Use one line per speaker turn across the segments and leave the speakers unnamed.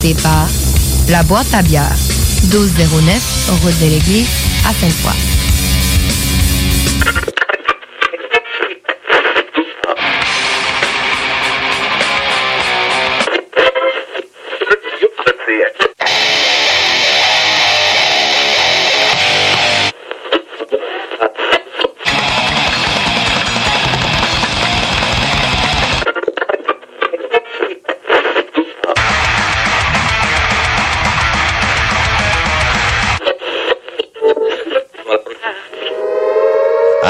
Départ, la boîte à bière, 1209, route de l'église, à Sainte-Foy.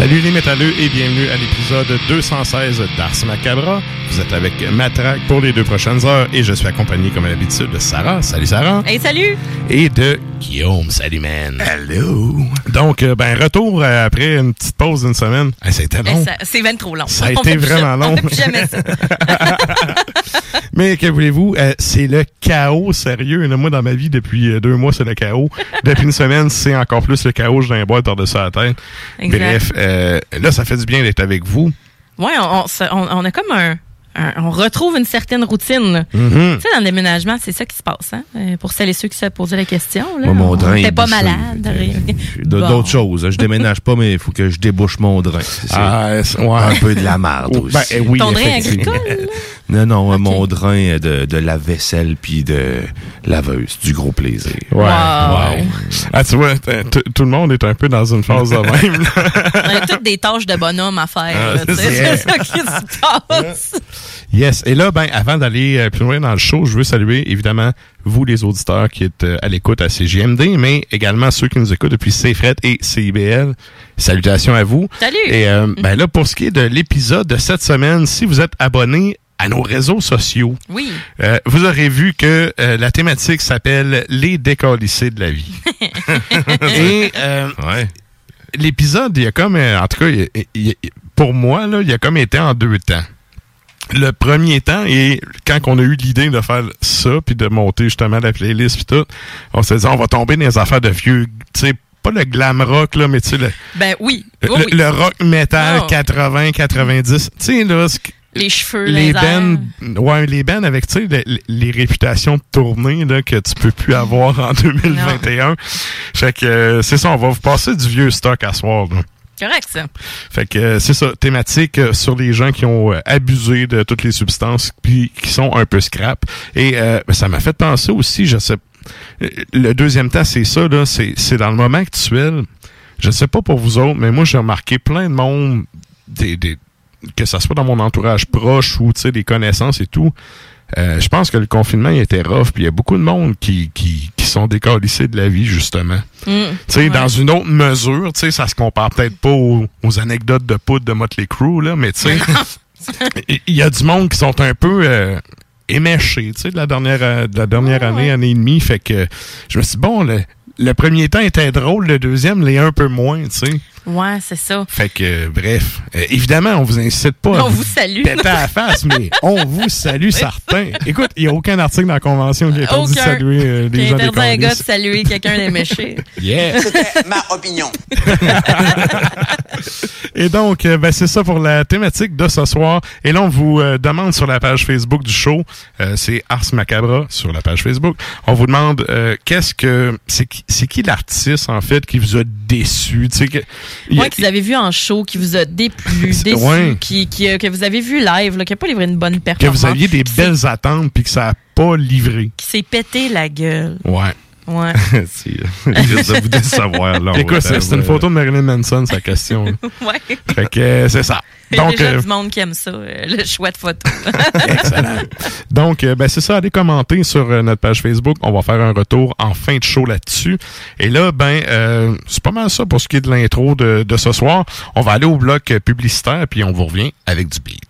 Salut les métalleux et bienvenue à l'épisode 216 d'Ars Macabra. Vous êtes avec Matraque pour les deux prochaines heures et je suis accompagné comme à l'habitude de Sarah. Salut Sarah.
Hey, salut!
Et de Guillaume. Salut man.
Hello.
Donc, euh, ben, retour euh, après une petite pause d'une semaine. Hey, C'était long.
Eh, ça- C'est bien trop long.
Ça a
On
été vraiment long.
On fait plus jamais ça.
Mais que voulez-vous, euh, c'est le chaos sérieux. Là, moi, dans ma vie, depuis euh, deux mois, c'est le chaos. depuis une semaine, c'est encore plus le chaos. J'ai un boîte par-dessus la tête.
Exact.
Bref, euh, là, ça fait du bien d'être avec vous.
Ouais, on, on, se- on- on a comme un, un- On retrouve une certaine routine.
Mhm.
Tu sais, dans le déménagement, c'est ça qui se passe. Hein? Euh, Pour celles et ceux qui se posaient la question. Là,
Moi, mon
on
drain
n'était
est
pas malade. Bon.
D'autres choses. Je déménage pas, mais il faut que je débouche mon drain.
Ah, ouais.
un peu de la merde
Oh,
aussi.
ben, eh oui,
Ton drain agricole?
Non, non, mon drain de, de la vaisselle puis de laveuse. Du gros plaisir.
Ouais.
Wow.
wow. Ah, tu vois, tout le monde est un peu dans une phase de même.
On a toutes des tâches de bonhomme à faire.
Ah,
là, tu sais,
c'est-
c'est ça qui se passe.
yes. Et là, ben, avant d'aller euh, plus loin dans le show, je veux saluer, évidemment, vous, les auditeurs qui êtes euh, à l'écoute à CGMD, mais également ceux qui nous écoutent depuis CFRET et CIBL. Salutations à vous.
Salut!
Et euh, ben là, pour ce qui est de l'épisode de cette semaine, si vous êtes abonné à nos réseaux sociaux,
Oui.
euh, vous aurez vu que euh, la thématique s'appelle Les décalissés de la vie. Et euh, l'épisode, il y a comme, en tout cas, il- il- il- pour moi, là, il a comme été en deux temps. Le premier temps, et quand on a eu l'idée de faire ça, puis de monter justement la playlist puis tout, on s'est dit, on va tomber dans les affaires de vieux, tu sais, pas le glam rock, là, mais tu sais, le,
Ben oui.
le,
Oui, oui.
le rock metal
Oh.
80, 90. Tu sais, là, ce que-
Les cheveux,
les bands, ouais, les bands avec, tu sais, les, les réputations de tournée, là, que tu peux plus avoir en 2021. Fait que, euh, c'est ça, on va vous passer du vieux stock à soir, là.
Correct, ça.
Fait que euh, c'est ça, thématique euh, sur les gens qui ont euh, abusé de toutes les substances puis qui sont un peu scrap. Et euh, ben, ça m'a fait penser aussi, je sais, le deuxième temps, c'est ça, là, c'est, c'est dans le moment actuel. Je sais pas pour vous autres, mais moi j'ai remarqué plein de monde, des, des, que ça soit dans mon entourage proche ou tu sais des connaissances et tout. Euh, je pense que le confinement il était rough, puis il y a beaucoup de monde qui, qui, qui sont décalissés de la vie, justement.
Mm.
Tu sais, dans une autre mesure, tu sais, ça se compare peut-être pas aux, aux anecdotes de poudre de Motley Crue, là, mais tu sais, il y a du monde qui sont un peu euh, éméchés, tu sais, de la dernière, euh, de la dernière année, année et demie. Fait que je me suis dit, bon, le, le premier temps était drôle, le deuxième l'est un peu moins, tu sais.
Ouais, c'est ça.
Fait que, euh, bref, euh, évidemment, on vous incite pas à
On vous salue.
péter à la face, mais on vous salue certains. Écoute, il n'y a aucun article dans la Convention qui interdit de saluer euh, des gens
interdit un gars de saluer quelqu'un d'éméché.
Yeah!
C'était ma opinion.
Et donc, euh, ben, c'est ça pour la thématique de ce soir. Et là, on vous euh, demande sur la page Facebook du show, euh, c'est Ars Macabra sur la page Facebook, on vous demande euh, qu'est-ce que... C'est qui, c'est qui l'artiste, en fait, qui vous a déçu? Tu sais, que, a-
Ouais, que vous avez vu en show, qui vous a déplu, déçu,
ouais.
qui, qui, euh, que vous avez vu live, là, qui n'a pas livré une bonne
que
performance.
vous aviez des belles attentes puis que ça n'a pas livré.
Qui s'est pété la gueule.
Ouais.
Ouais.
C'est juste de vous décevoir, là.
Écoute, c'est une photo de Marilyn Manson, sa question. là.
ouais.
fait que euh, c'est ça.
Il y a
Donc,
déjà
euh,
du monde qui aime ça, euh, le choix de photo.
excellent. Donc, euh, ben, c'est ça. Allez commenter sur euh, notre page Facebook. On va faire un retour en fin de show là-dessus. Et là, ben, euh, c'est pas mal ça pour ce qui est de l'intro de, de ce soir. On va aller au bloc euh, publicitaire, puis on vous revient avec du beat.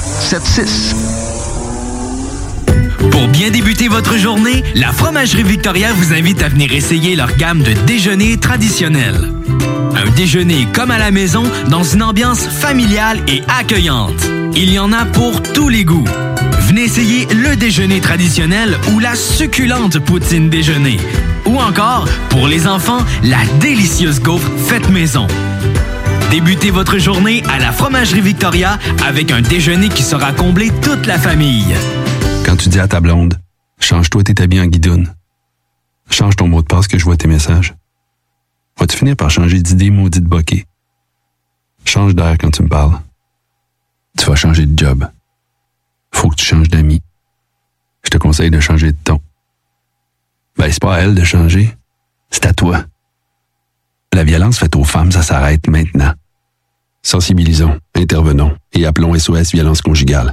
681 4476.
Pour bien débuter votre journée, la Fromagerie Victoria vous invite à venir essayer leur gamme de déjeuners traditionnels. Un déjeuner comme à la maison, dans une ambiance familiale et accueillante. Il y en a pour tous les goûts. Venez essayer le déjeuner traditionnel ou la succulente poutine déjeuner. Ou encore, pour les enfants, la délicieuse gaufre faite maison. Débutez votre journée à la Fromagerie Victoria avec un déjeuner qui sera comblé toute la famille.
Quand tu dis à ta blonde, change-toi tes habits en guidoune. Change ton mot de passe que je vois tes messages. Vas-tu finir par changer d'idée maudite bokeh? Change d'air quand tu me parles. Tu vas changer de job. Faut que tu changes d'amis. Je te conseille de changer de ton. Ben, c'est pas à elle de changer. C'est à toi. La violence faite aux femmes, ça s'arrête maintenant. Sensibilisons, intervenons et appelons SOS Violence Conjugale.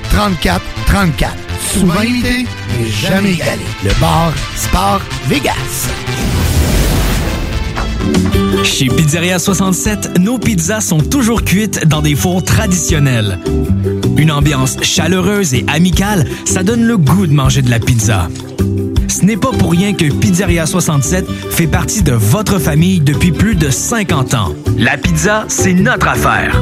34 34. Souvent imité, mais jamais égalé. Le bar Sport Vegas.
Chez Pizzeria 67, nos pizzas sont toujours cuites dans des fours traditionnels. Une ambiance chaleureuse et amicale, ça donne le goût de manger de la pizza. Ce n'est pas pour rien que Pizzeria 67 fait partie de votre famille depuis plus de 50 ans. La pizza, c'est notre affaire.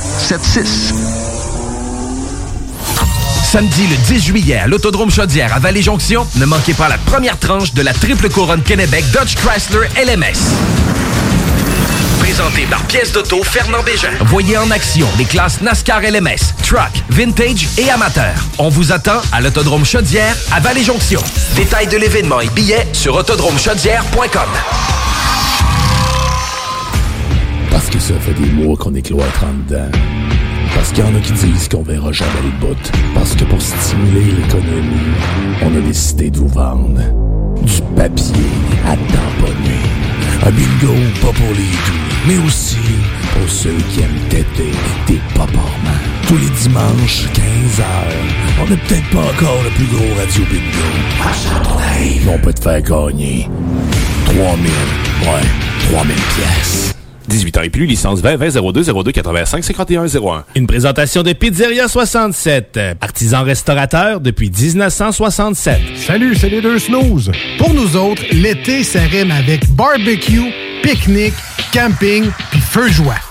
681 4476.
Samedi le 10 juillet à l'Autodrome Chaudière à Vallée-Jonction, ne manquez pas la première tranche de la triple couronne Kennebec Dodge Chrysler LMS. Présenté par Pièce d'Auto Fernand Bégin. Voyez en action les classes NASCAR LMS, Truck, Vintage et Amateur. On vous attend à l'Autodrome Chaudière à Vallée-Jonction. Détails de l'événement et billets sur autodromechaudière.com.
Que ça fait des mois qu'on est cloître en dedans. Parce qu'il y en a qui disent qu'on verra jamais le bout. Parce que pour stimuler l'économie, on a décidé de vous vendre du papier à tamponner. Un bingo pas pour les doux, mais aussi pour ceux qui aiment têter des paparmans. Tous les dimanches, 15h, on n'est peut-être pas encore le plus gros radio bingo. Mais on peut te faire gagner 3000, ouais, 3000 pièces.
18 ans et plus, licence 20 20 02 02 85 51 01.
Une présentation de Pizzeria 67, artisan restaurateur depuis 1967.
Salut, c'est les deux snooze.
Pour nous autres, l'été, ça rime avec barbecue, pique-nique, camping, puis feu de joie.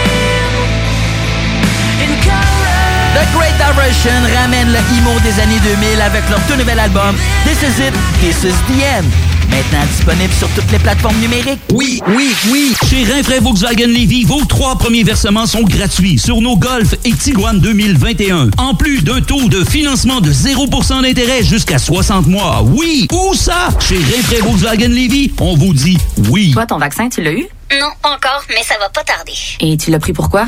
The Great Diversion ramène le emo des années 2000 avec leur tout nouvel album This Is It, This Is The End. Maintenant disponible sur toutes les plateformes numériques.
Oui, oui, oui. Chez Rinfraie Volkswagen Levy, vos trois premiers versements sont gratuits sur nos Golf et Tiguan 2021. En plus d'un taux de financement de 0% d'intérêt jusqu'à 60 mois. Oui, où ça? Chez Rinfraie Volkswagen Levy, on vous dit oui.
Toi, ton vaccin, tu l'as eu?
Non, pas encore, mais ça va pas tarder.
Et tu l'as pris pourquoi?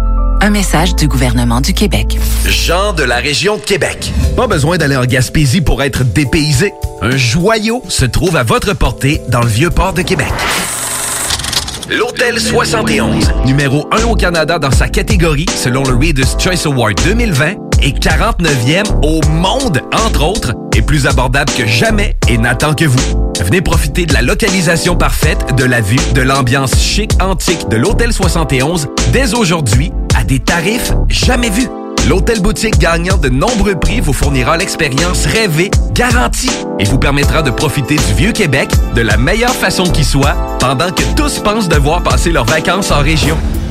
Un message du gouvernement du Québec.
Jean de la région de Québec. Pas besoin d'aller en Gaspésie pour être dépaysé. Un joyau se trouve à votre portée dans le vieux port de Québec. L'Hôtel 71, numéro 1 au Canada dans sa catégorie selon le Reader's Choice Award 2020 et 49e au monde, entre autres, est plus abordable que jamais et n'attend que vous. Venez profiter de la localisation parfaite, de la vue, de l'ambiance chic antique de l'Hôtel 71 dès aujourd'hui à des tarifs jamais vus. L'hôtel boutique gagnant de nombreux prix vous fournira l'expérience rêvée, garantie, et vous permettra de profiter du vieux Québec de la meilleure façon qui soit, pendant que tous pensent devoir passer leurs vacances en région.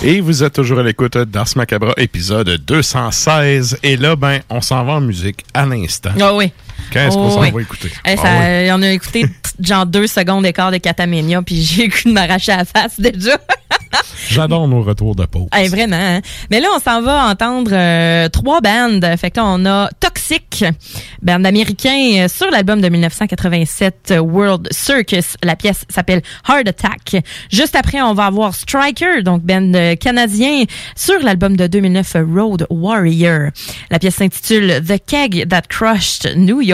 Et vous êtes toujours à l'écoute d'Ars Macabra, épisode 216. Et là, ben, on s'en va en musique à l'instant.
Ah oui.
Qu'est-ce qu'on
Oh
s'en
oui.
va écouter?
Eh, ça-
Ah oui.
On a écouté genre deux secondes d'écart de Catamania, puis j'ai goût de m'arracher à la face déjà.
J'adore nos retours de pause.
Eh, vraiment. hein? Mais là, on s'en va entendre euh, trois bandes. Fait que là, on a Toxic, band américain euh, sur l'album de 1987 euh, World Circus. La pièce s'appelle Heart Attack. Juste après, on va avoir Striker, donc band euh, canadien sur l'album de 2009 euh, Road Warrior. La pièce s'intitule The Keg That Crushed New York.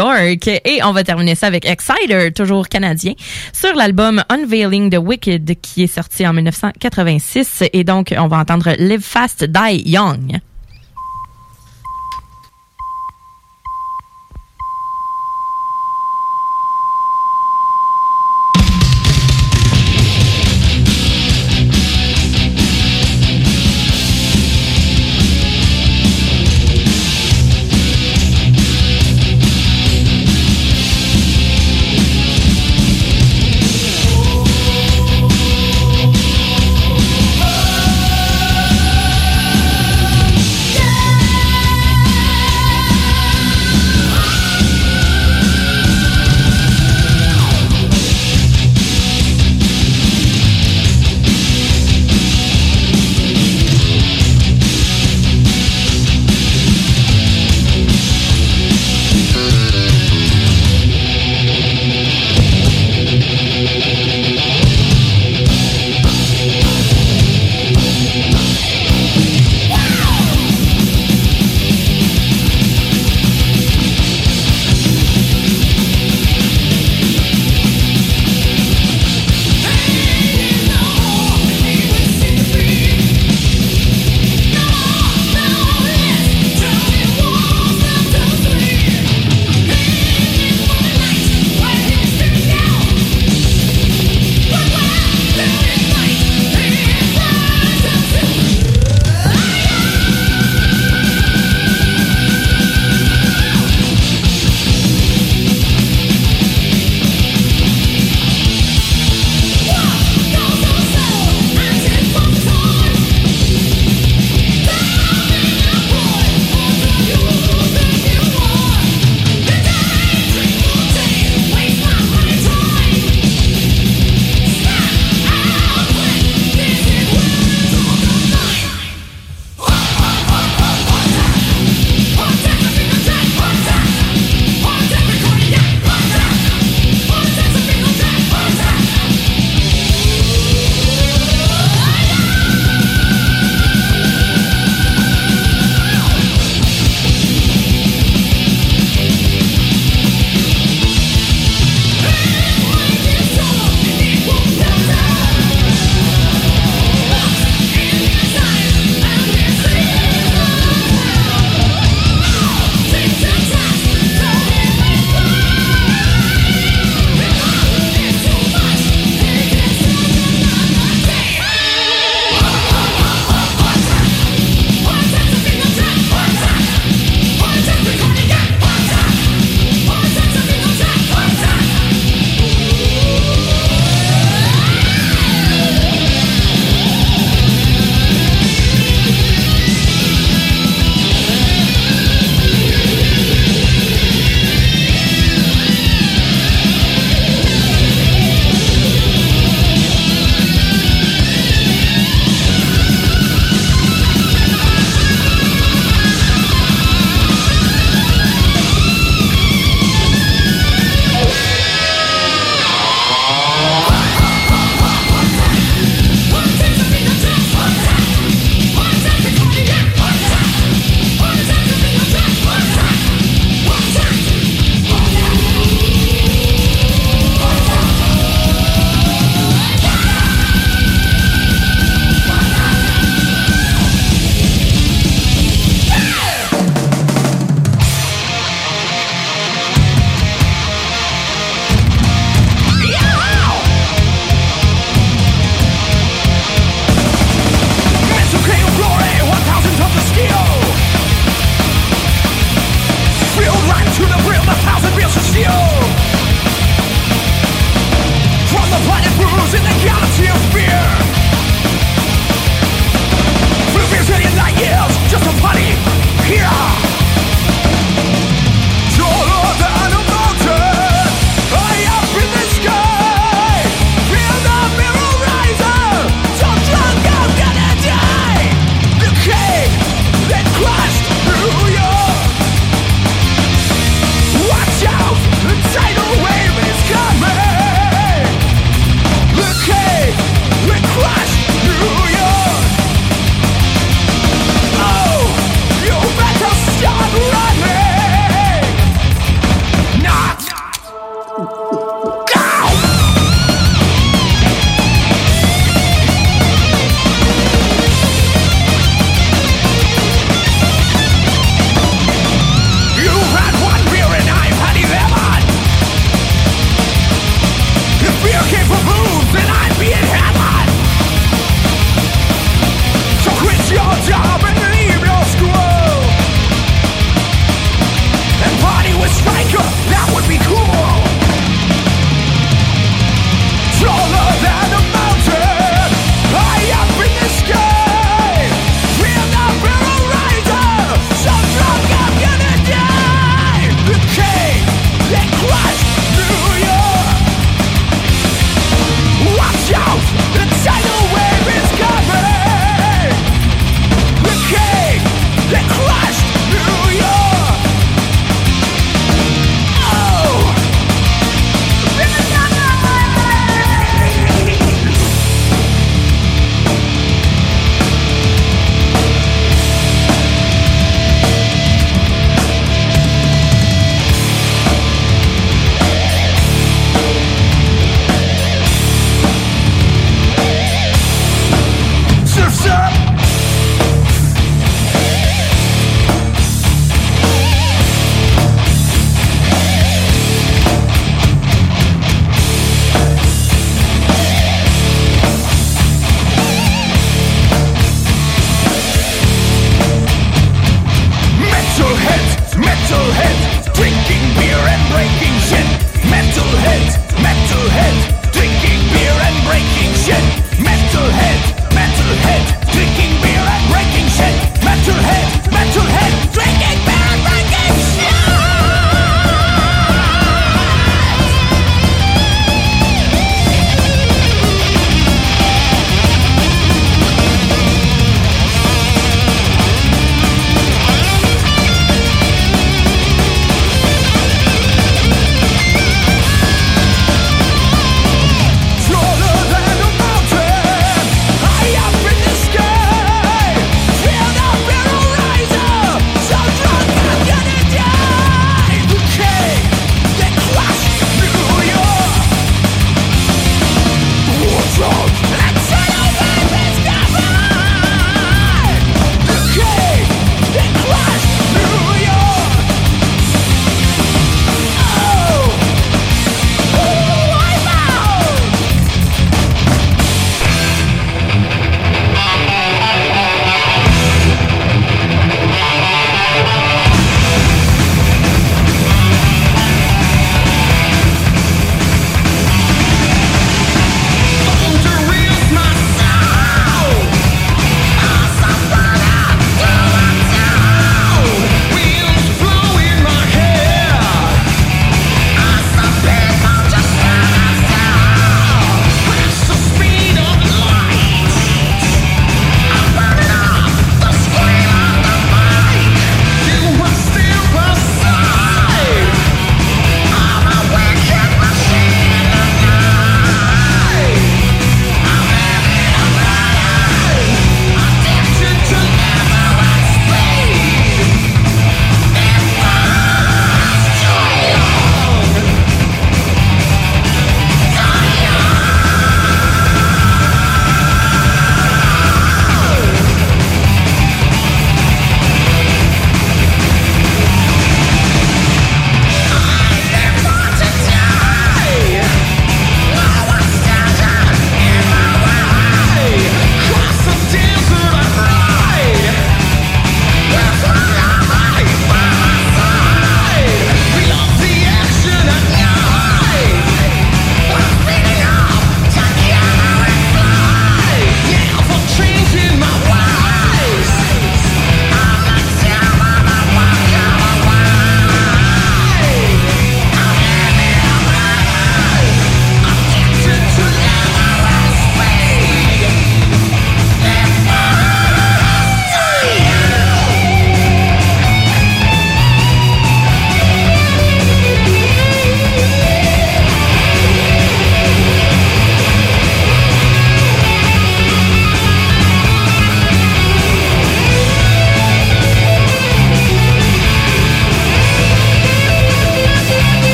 Et on va terminer ça avec Exciter, toujours canadien, sur l'album Unveiling the Wicked qui est sorti en 1986. Et donc, on va entendre Live Fast, Die Young.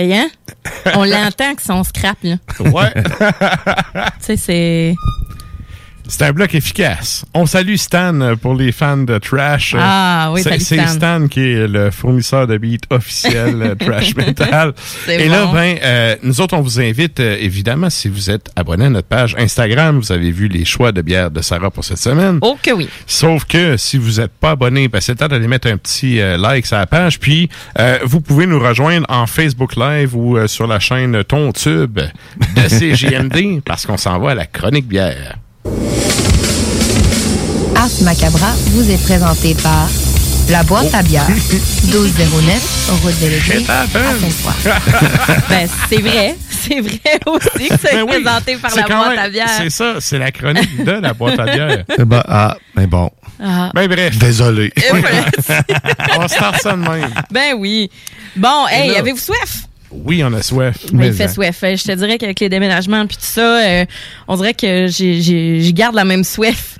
Hey, hein? On l'entend que son scrap, là.
Ouais.
tu sais, c'est.
C'est un bloc efficace. On salue Stan euh, pour les fans de Trash.
Ah, oui,
C'est-
Stan.
Stan qui est le fournisseur de beats officiel euh, Trash Metal.
C'est
Et là,
bon.
ben, euh, nous autres, on vous invite, euh, évidemment, si vous êtes abonné à notre page Instagram, vous avez vu les choix de bière de Sarah pour cette semaine.
Oh que oui.
Sauf que si vous n'êtes pas abonné, ben, c'est le temps d'aller mettre un petit euh, like sur la page. Puis, euh, vous pouvez nous rejoindre en Facebook Live ou euh, sur la chaîne Ton Tube de CGMD parce qu'on s'en va à la chronique bière.
Ars Macabra vous est présenté par La Boîte à bière, 1209, route de l'église, à Sainte-Foy.
Ben, c'est vrai. C'est vrai aussi que c'est
Ben oui,
présenté par la boîte
même-
à bière.
C'est ça, c'est la chronique de la boîte à bière.
Eh ben, ah, mais bon.
Ah.
Ben bref.
Désolé.
on start ça de même.
Ben oui. Bon, hey,
là-
avez-vous soif?
Oui, on a soif.
Ben, il
Mais,
fait
hein.
soif. Je te dirais qu'avec les déménagements puis tout ça, euh, on dirait que j'ai- j'ai- je garde la même soif.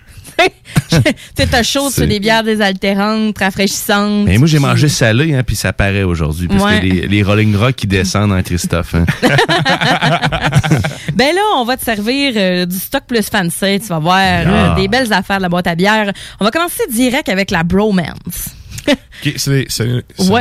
tu t'as chaud sur des bières désaltérantes, rafraîchissantes.
Mais moi, j'ai mangé salé, hein, puis ça paraît aujourd'hui. Parce
Ouais.
que les, les Rolling Rock qui descendent en Christophe. hein.
Ben là, on va te servir euh, du stock plus fancy. Tu vas voir
Ah.
euh, des belles affaires de la boîte à bière. On va commencer direct avec la Bromance.
Ok, c'est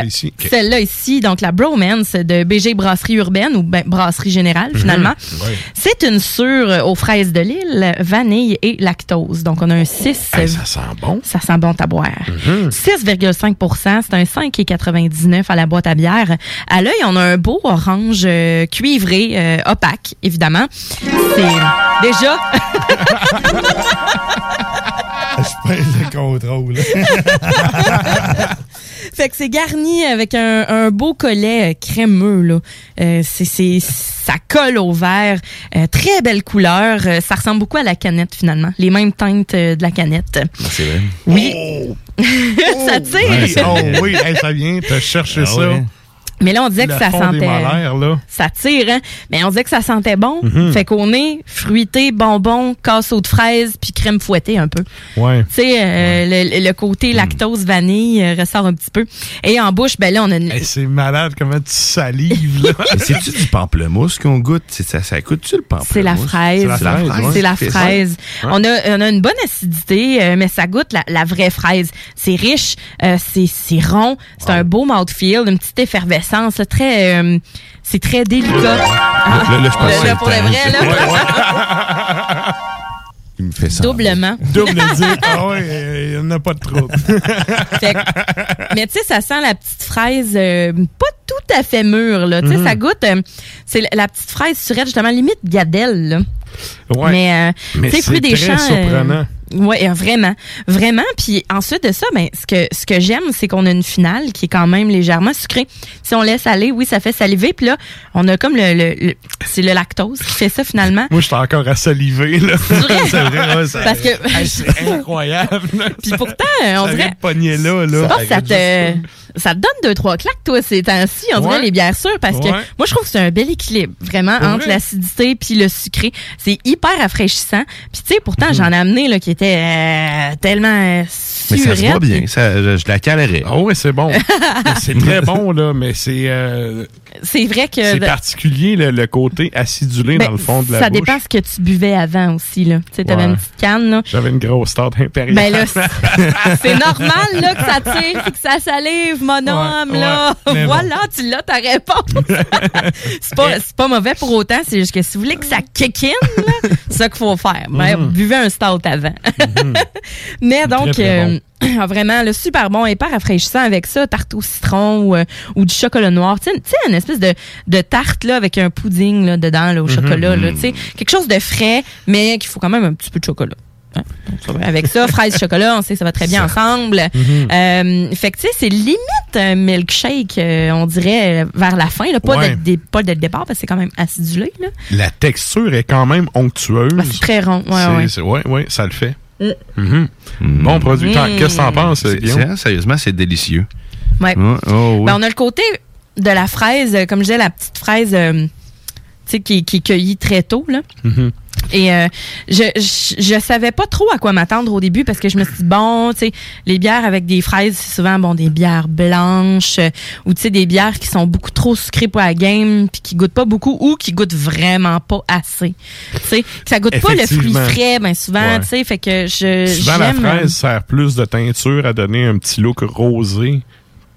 ici.
Celle-là ici, donc la Bromance de BG Brasserie Urbaine ou ben, Brasserie Générale finalement.
Mhm, ouais.
C'est une sûre aux fraises de l'île, vanille et lactose. Donc on a un 6.
Hey, ça sent bon.
Ça sent bon à boire.
Mhm.
6,5% c'est un 5,99 à la boîte à bière. À l'œil, on a un beau orange euh, cuivré, euh, opaque, évidemment. C'est déjà...
Je pèse le contrôle.
Fait que c'est garni avec un, un beau collet euh, crémeux. Là. Euh, c'est, c'est, ça colle au verre. Euh, très belle couleur. Euh, ça ressemble beaucoup à la canette, finalement. Les mêmes teintes de la canette.
C'est vrai.
Oui. ça tire.
Oui, oh oui, hey, ça vient, t'as cherché
Ah
ça.
ouais.
Mais là, on disait
Le
que ça sentait.
molaires, là.
Ça tire, hein? Mais on disait que ça sentait bon.
Mhm.
Fait qu'on est fruité, bonbon, casseau de fraises, puis crème fouettée un peu.
Ouais.
Tu sais, euh, le, le côté lactose vanille euh, ressort un petit peu. Et en bouche, ben là, on a une...
Hey, c'est malade comment tu salives, là.
C'est-tu du pamplemousse qu'on goûte? C'est- Ça, ça coûte-tu le pamplemousse?
C'est la fraise.
C'est la fraise. ouais.
C'est la fraise.
Ouais.
On, a, on a une bonne acidité, euh, mais ça goûte la, la vraie fraise. C'est riche, euh, c'est c'est rond, c'est un beau mouthfeel, une petite effervescence, là, très, euh, c'est très délicat.
Là, là, je pense
Là, pour
le
vrai, là.
Il me fait ça.
Doublement.
Double dire, ah ouais, il n'y en a pas de trouble.
Fait mais tu sais, ça sent la petite fraise euh, pas tout à fait mûre. Là. Tu sais,
Mhm.
Ça goûte, euh, c'est la- petite fraise surette, justement, limite gadelle. Là.
Ouais.
Mais, euh,
c'est
fruits des
très
champs. euh,
surprenant.
Ouais, vraiment, vraiment. Puis ensuite de ça, ben ce que ce que j'aime, c'est qu'on a une finale qui est quand même légèrement sucrée. Si on laisse aller, oui, ça fait saliver. Puis là, on a comme le, le- le- c'est le lactose qui fait ça finalement.
Moi, j'étais encore à saliver, là.
C'est vrai?
vrai, ouais, ça-
Parce que-
c'est incroyable.
Puis pourtant, on
ça
dirait.
pogner là, là.
que ça te, ça te donne deux, trois claques, toi, ces temps-ci, on dirait
Ouais.
les bières sûres, parce que moi, je trouve que c'est un bel équilibre, vraiment, entre
vrai?
l'acidité puis le sucré. C'est hyper rafraîchissant. Puis, tu sais, pourtant,
Mhm.
j'en ai amené, là, qui était euh, tellement euh,
Mais ça se voit bien. Ça, je, je la calerais.
Ah ouais, c'est bon. c'est très bon, là, mais c'est euh,
C'est vrai que...
c'est particulier, le, le côté acidulé
Ben,
dans le fond de la
ça
bouche.
dépend ce que tu buvais avant aussi, là. Tu sais, t'avais
Ouais.
une petite canne, là.
J'avais une grosse tarte impériale.
Ben là, c'est- normal là que ça tire puis que ça salive, mon homme,
ouais,
là.
bon.
Voilà, tu l'as ta réponse. c'est pas, c'est pas mauvais pour autant, c'est juste que si vous voulez que ça kick in, là, c'est ça qu'il faut faire. Ben,
Mhm.
Buvez un stout avant. Mais donc,
Très, très
euh, ah, vraiment, le super bon, hyper rafraîchissant avec ça, tarte au citron ou, euh, ou du chocolat noir. Tu sais, une espèce de, de tarte là, avec un pudding là, dedans là, au
Mhm.
chocolat. Là, tu sais, quelque chose de frais, mais qu'il faut quand même un petit peu de chocolat. Hein? Donc. Avec ça, fraise chocolat, on sait que ça va très bien ensemble. Euh, fait que tu sais, c'est limite un milkshake, euh, on dirait, vers la fin. Là, pas,
Ouais.
dès, pas le départ, parce que c'est quand même acidulé. Là.
La texture est quand même onctueuse.
Ben, c'est très rond. Ouais, ouais.
ouais, ouais, ça le fait.
Mm.
Mhm. Bon produit.
Mm.
Qu'est-ce que t'en penses,
C'est-
Guillaume?
c'est- Sérieusement, c'est délicieux.
Ouais.
Oh, oui.
Ben, on a le côté de la fraise, euh, comme je disais, la petite fraise euh, tu sais, qui, qui est cueillie très tôt. Là. Et euh, je, je je savais pas trop à quoi m'attendre au début parce que je me suis dit bon, tu sais, les bières avec des fraises, c'est souvent bon des bières blanches euh, ou tu sais des bières qui sont beaucoup trop sucrées pour la game puis qui goûtent pas beaucoup ou qui goûtent vraiment pas assez. Tu sais, ça goûte pas le fruit frais ben souvent,
Ouais.
tu sais, fait que je
Souvent, la
euh,
fraise sert plus de teinture à donner un petit look rosé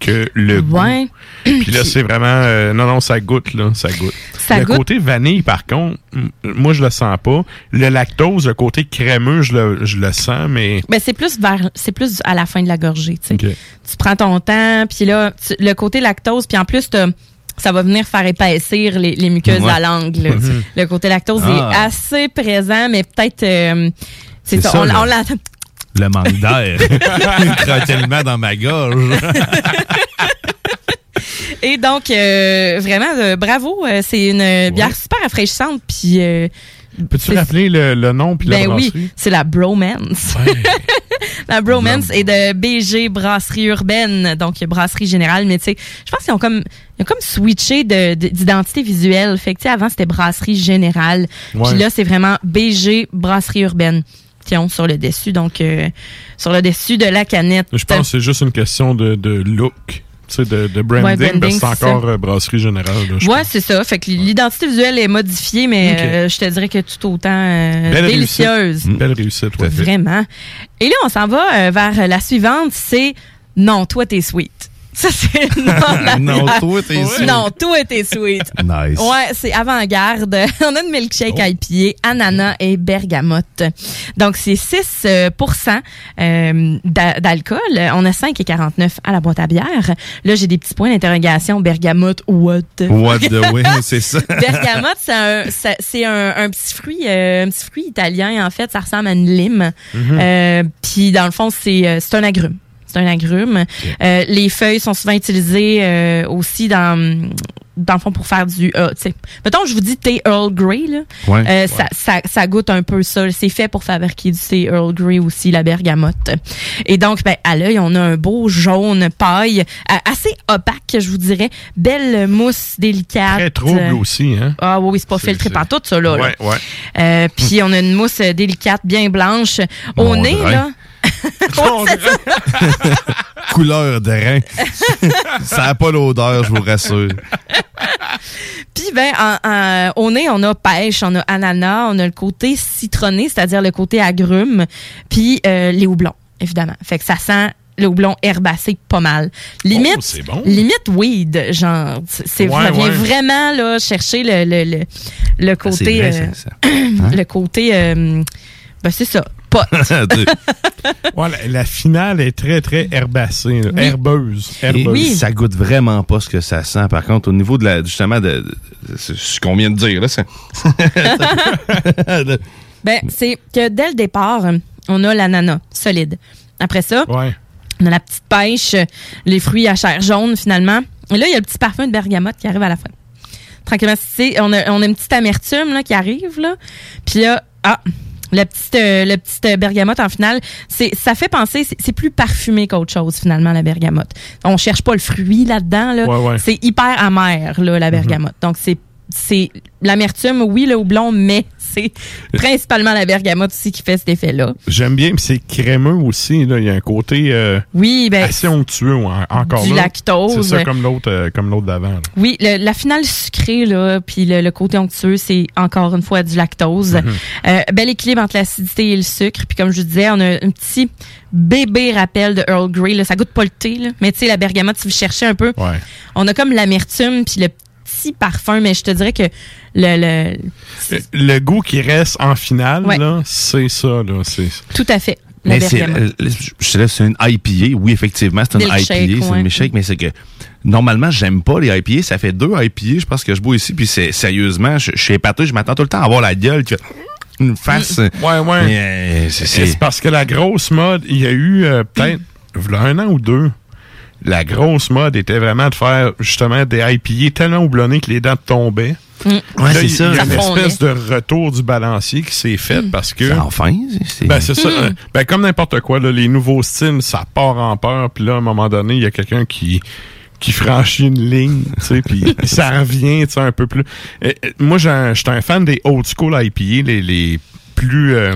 que le
Ouais.
goût. Puis là, c'est vraiment... euh, non, non, ça goûte, là. Ça goûte.
Ça
le
goûte?
côté vanille, par contre, moi, je le sens pas. Le lactose, le côté crémeux, je le, je le sens, mais...
Ben c'est plus vers c'est plus à la fin de la gorgée, tu sais. Tu prends ton temps, puis là tu- le côté lactose, puis en plus t'as- ça va venir faire épaissir les, les muqueuses
Ouais.
à langue. là.
Mhm.
Le côté lactose
Ah.
est assez présent, mais peut-être euh, c'est
C'est
ça.
ça,
on on.
Le manque d'air. Tranquillement dans ma gorge.
Et donc euh, vraiment euh, bravo, euh, c'est une bière super rafraîchissante, puis euh,
Peux-tu rappeler le, le nom puis la
Ben oui,
brasserie?
c'est la Bromance. la Bromance est de BG Brasserie Urbaine, donc Brasserie Générale, mais tu sais, je pense qu'ils ont comme ils ont comme switché de- de- d'identité visuelle. Fait que tu sais, avant c'était Brasserie Générale, puis là c'est vraiment BG Brasserie Urbaine sur le dessus, donc euh, sur le dessus de la canette.
Je pense que c'est juste une question de, de look, de, de branding,
Ouais, branding,
parce que c'est encore
ça.
euh, brasserie générale. là,
Ouais, c'est ça. Fait que l'identité visuelle est modifiée, mais euh, je te dirais que tout autant euh,
Belle
délicieuse.
réussite. Belle réussite, ouais.
Vraiment. Et là, on s'en va vers la suivante, c'est non, toi t'es sweet. Ça c'est non,
Non, toi, t'es sweet.
Non, toi t'es sweet.
Nice.
Ouais, c'est avant-garde. On a une milkshake IPA, ananas et bergamote. Donc c'est 6 euh, euh, d'a- d'alcool. On a 5,49 à la boîte à bière. Là, j'ai des petits points d'interrogation. Bergamote, what?
What the way, c'est ça.
Bergamote, c'est un, ça- c'est un, un petit fruit, euh, un petit fruit italien en fait. Ça ressemble à une lime.
Mhm.
Euh, Puis dans le fond, c'est euh, c'est un agrume. C'est un agrume. Euh, les feuilles sont souvent utilisées euh, aussi dans dans le fond pour faire du euh, tu sais mettons je vous dis thé Earl Grey là
Ouais.
Euh, ça, ça, ça goûte un peu ça c'est fait pour fabriquer du thé Earl Grey aussi la bergamote et donc ben à l'œil on a un beau jaune paille euh, assez opaque je vous dirais belle mousse délicate
Très trouble aussi, hein?
ah oui, oui, c'est pas filtré par tout, ça, là.
Ouais,
Puis on a une mousse délicate, bien blanche. Au
Mon
nez, là.
Couleur de rein. ça n'a pas l'odeur, je vous rassure.
Puis ben, en- en- au nez, on a pêche, on a ananas, on a le côté citronné, c'est-à-dire le côté agrume, puis euh, les houblons, évidemment. Fait que ça sent le houblon herbacé pas mal. Limite,
Oh, c'est bon.
limite weed, genre. C'est
Ouais,
ça vient
ouais.
vraiment là chercher le le, le, le côté
vrai,
euh,
ça, ça.
le côté euh, ben c'est ça, pot.
Ouais, la, la finale est très, très herbacée.
Oui.
herbeuse.
Et
herbeuse.
ça goûte vraiment pas ce que ça sent. Par contre, au niveau de la, justement, de, ce qu'on vient de dire, là, c'est.
Ben, c'est que dès le départ, on a l'ananas solide. Après ça,
Ouais.
on a la petite pêche, les fruits à chair jaune finalement. Et là, il y a le petit parfum de bergamote qui arrive à la fin. Tranquillement, c'est, on a, on a une petite amertume là, qui arrive là. Puis là, ah, le petit, euh, le petit euh, bergamote en finale, c'est, ça fait penser, c'est, c'est plus parfumé qu'autre chose finalement la bergamote. On cherche pas le fruit là-dedans là.
Ouais, ouais.
C'est hyper amer là la bergamote. Donc c'est c'est l'amertume, oui, le houblon, mais c'est principalement la bergamote aussi qui fait cet effet-là.
J'aime bien, puis c'est crémeux aussi. Là. Il y a un côté euh,
Oui, ben,
assez onctueux en- encore
du
là.
lactose.
C'est ça, comme l'autre euh, comme l'autre d'avant.
Oui, le- la finale sucrée, là, puis le, le côté onctueux, c'est encore une fois du lactose.
Mhm.
Euh, bel équilibre entre l'acidité et le sucre. Puis comme je vous disais, on a un petit bébé rappel de Earl Grey. Là. Ça goûte pas le thé, là. mais tu sais, la bergamote, si vous cherchez un peu,
Ouais.
on a comme l'amertume puis le petit parfum, mais je te dirais que le, le
Le, le goût qui reste en finale,
Ouais.
là, c'est ça. Là, c'est...
tout à fait.
Mais c'est, euh, je te laisse, c'est une IPA. Oui, effectivement, c'est une IPA, c'est
ouais.
une milkshake, mais c'est que normalement, j'aime pas les IPA. Ça fait deux IPA, je pense que je bois ici, puis c'est sérieusement, je, je suis épaté, je m'attends tout le temps à avoir la gueule qui fait une face.
Ouais, ouais.
Mais, euh, c'est,
parce que la grosse mode, il y a eu euh, peut-être un an ou deux. La grosse mode était vraiment de faire justement des IPA tellement houblonnés que les dents tombaient.
Ouais,
Là,
c'est
il-
ça.
Il y a
Ça
une espèce de retour du balancier qui s'est fait parce que.
C'est enfin, c'est-
Ben, c'est ça.
Mm.
euh, Ben, comme n'importe quoi, là, les nouveaux styles, ça part en peur. Puis là, à un moment donné, il y a quelqu'un qui, qui franchit une ligne, tu sais, puis ça revient, tu sais, un peu plus. Euh, moi, j'ai un- j'étais un fan des old school IPA, les, les plus, euh,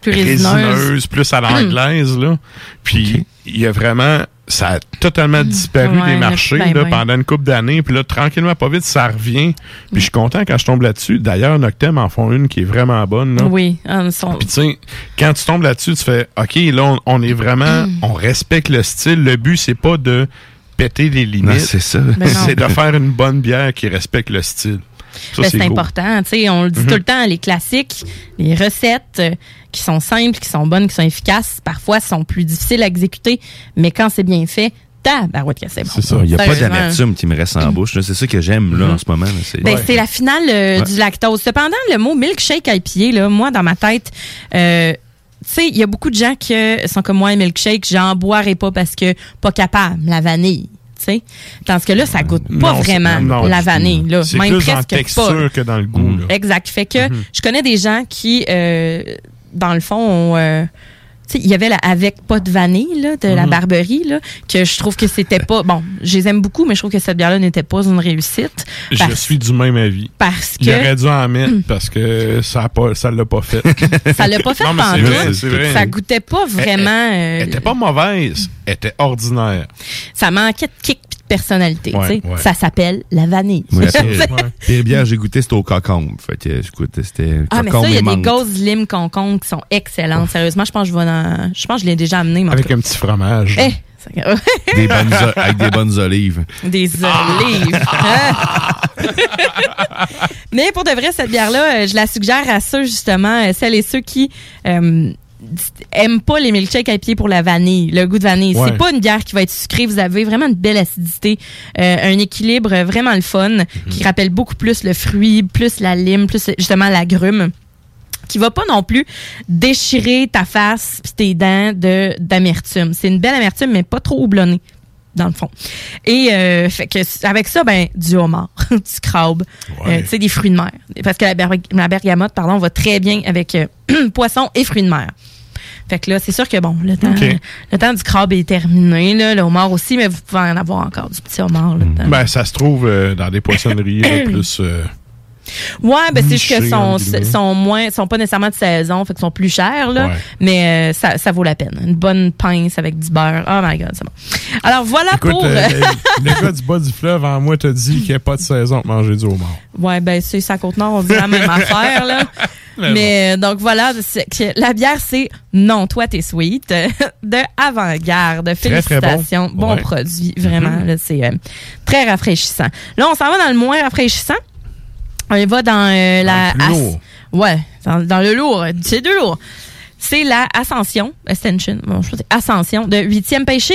Plus résineuses.
plus à l'anglaise, là. Puis il y a vraiment, ça a totalement disparu
Ouais,
des marchés
ben
là,
ouais.
pendant une couple d'années. Puis là, tranquillement, pas vite, ça revient. Puis je suis content quand je tombe là-dessus. D'ailleurs, Noctem en font une qui est vraiment bonne. Là.
Oui, ah, sont-
Puis tu sais, quand tu tombes là-dessus, tu fais OK, là, on, on est vraiment, on respecte le style. Le but, c'est pas de péter les limites.
C'est ça.
Ben
c'est de faire une bonne bière qui respecte le style.
Ben, c'est important. tu sais, on le dit
Mhm.
tout le temps, les classiques, les recettes euh, qui sont simples, qui sont bonnes, qui sont efficaces, parfois sont plus difficiles à exécuter, mais quand c'est bien fait, tabarouette que c'est bon.
C'est ça. Il n'y a pas d'amertume qui me reste en bouche. C'est ça que j'aime là en ce moment. C'est
Ben, C'est la finale euh,
Ouais.
du lactose. Cependant, le mot milkshake IPA, là, moi, dans ma tête, euh, tu sais, il y a beaucoup de gens qui sont comme moi, milkshake, j'en boirai pas parce que pas capable, la vanille. tu sais. Tandis que là, ça goûte pas
Non,
vraiment
non,
la vanille. Là.
C'est
Même
plus en
presque
texture
pas.
que dans le goût. là.
Exact. Fait que
Mhm.
je connais des gens qui, euh, dans le fond, euh, il y avait la avec pas de vanille là, de la
Mhm.
barberie là, que je trouve que c'était pas bon. Je les aime beaucoup, mais je trouve que cette bière-là n'était pas une réussite.
Je suis du même avis.
Parce
Il
que-
aurait dû en mettre parce que ça a pas, ça l'a pas fait.
Ça l'a pas fait
Non,
pantoute.
vrai.
Ça goûtait pas vraiment. euh,
Elle était pas mauvaise, elle était ordinaire.
ça manquait de kick personnalité.
Ouais, ouais.
Ça s'appelle la vanille.
Ouais, pire, pire bière, j'ai goûté, c'était au cocombe. Fait que, écoute, c'était
Ah, mais ça, il y a des gauzes lime concombre qui sont excellentes. Sérieusement, je pense que je vais dans... Je pense que je l'ai déjà amené.
Avec un petit fromage.
Eh,
Des bonnes avec des bonnes olives.
Des olives. Hein? Mais pour de vrai, cette bière-là, euh, je la suggère à ceux, justement, euh, celles et ceux qui euh, aiment pas les milkshakes à pied pour la vanille, le goût de vanille.
Ouais.
C'est pas une bière qui va être sucrée. Vous avez vraiment une belle acidité, euh, un équilibre vraiment le fun, qui rappelle beaucoup plus le fruit, plus la lime, plus justement l'agrume qui va pas non plus déchirer ta face puis tes dents de d'amertume. C'est une belle amertume mais pas trop houblonnée dans le fond. Et euh, fait que avec ça ben du homard, du crabe, euh, tu sais des fruits de mer parce que la, la bergamote pardon va très bien avec euh, poisson et fruits de mer. Fait que là, c'est sûr que bon, le temps, le temps du crabe est terminé, là, le homard aussi, mais vous pouvez en avoir encore du petit homard. Là.
Ben, ça se trouve euh, dans des poissonneries là, plus. euh,
Ouais, ben c'est juste que sont, sont moins, sont pas nécessairement de saison, fait qu'ils sont plus chers, là.
Ouais.
Mais euh, ça, ça vaut la peine. Une bonne pince avec du beurre. Oh my god, c'est bon. Alors voilà
Écoute,
pour.
euh, le gars du bas du fleuve en moi t'a dit qu'il n'y a pas de saison pour manger du homard.
ouais, ben c'est sa côte nord, on dit la même affaire, là.
Mais
Mais euh, donc voilà, que la bière, c'est Non, toi, t'es sweet de avant-garde.
Très, très bon.
Félicitations. Bon,
Ouais.
produit, vraiment.
Mhm.
là, c'est euh, très rafraîchissant. Là, on s'en va dans le moins rafraîchissant. On y va dans euh, la.
le plus
as-
lourd.
Ouais, dans, dans le lourd. C'est du lourd. C'est la Ascension, Ascension, bon, je pas, Ascension de huitième péché.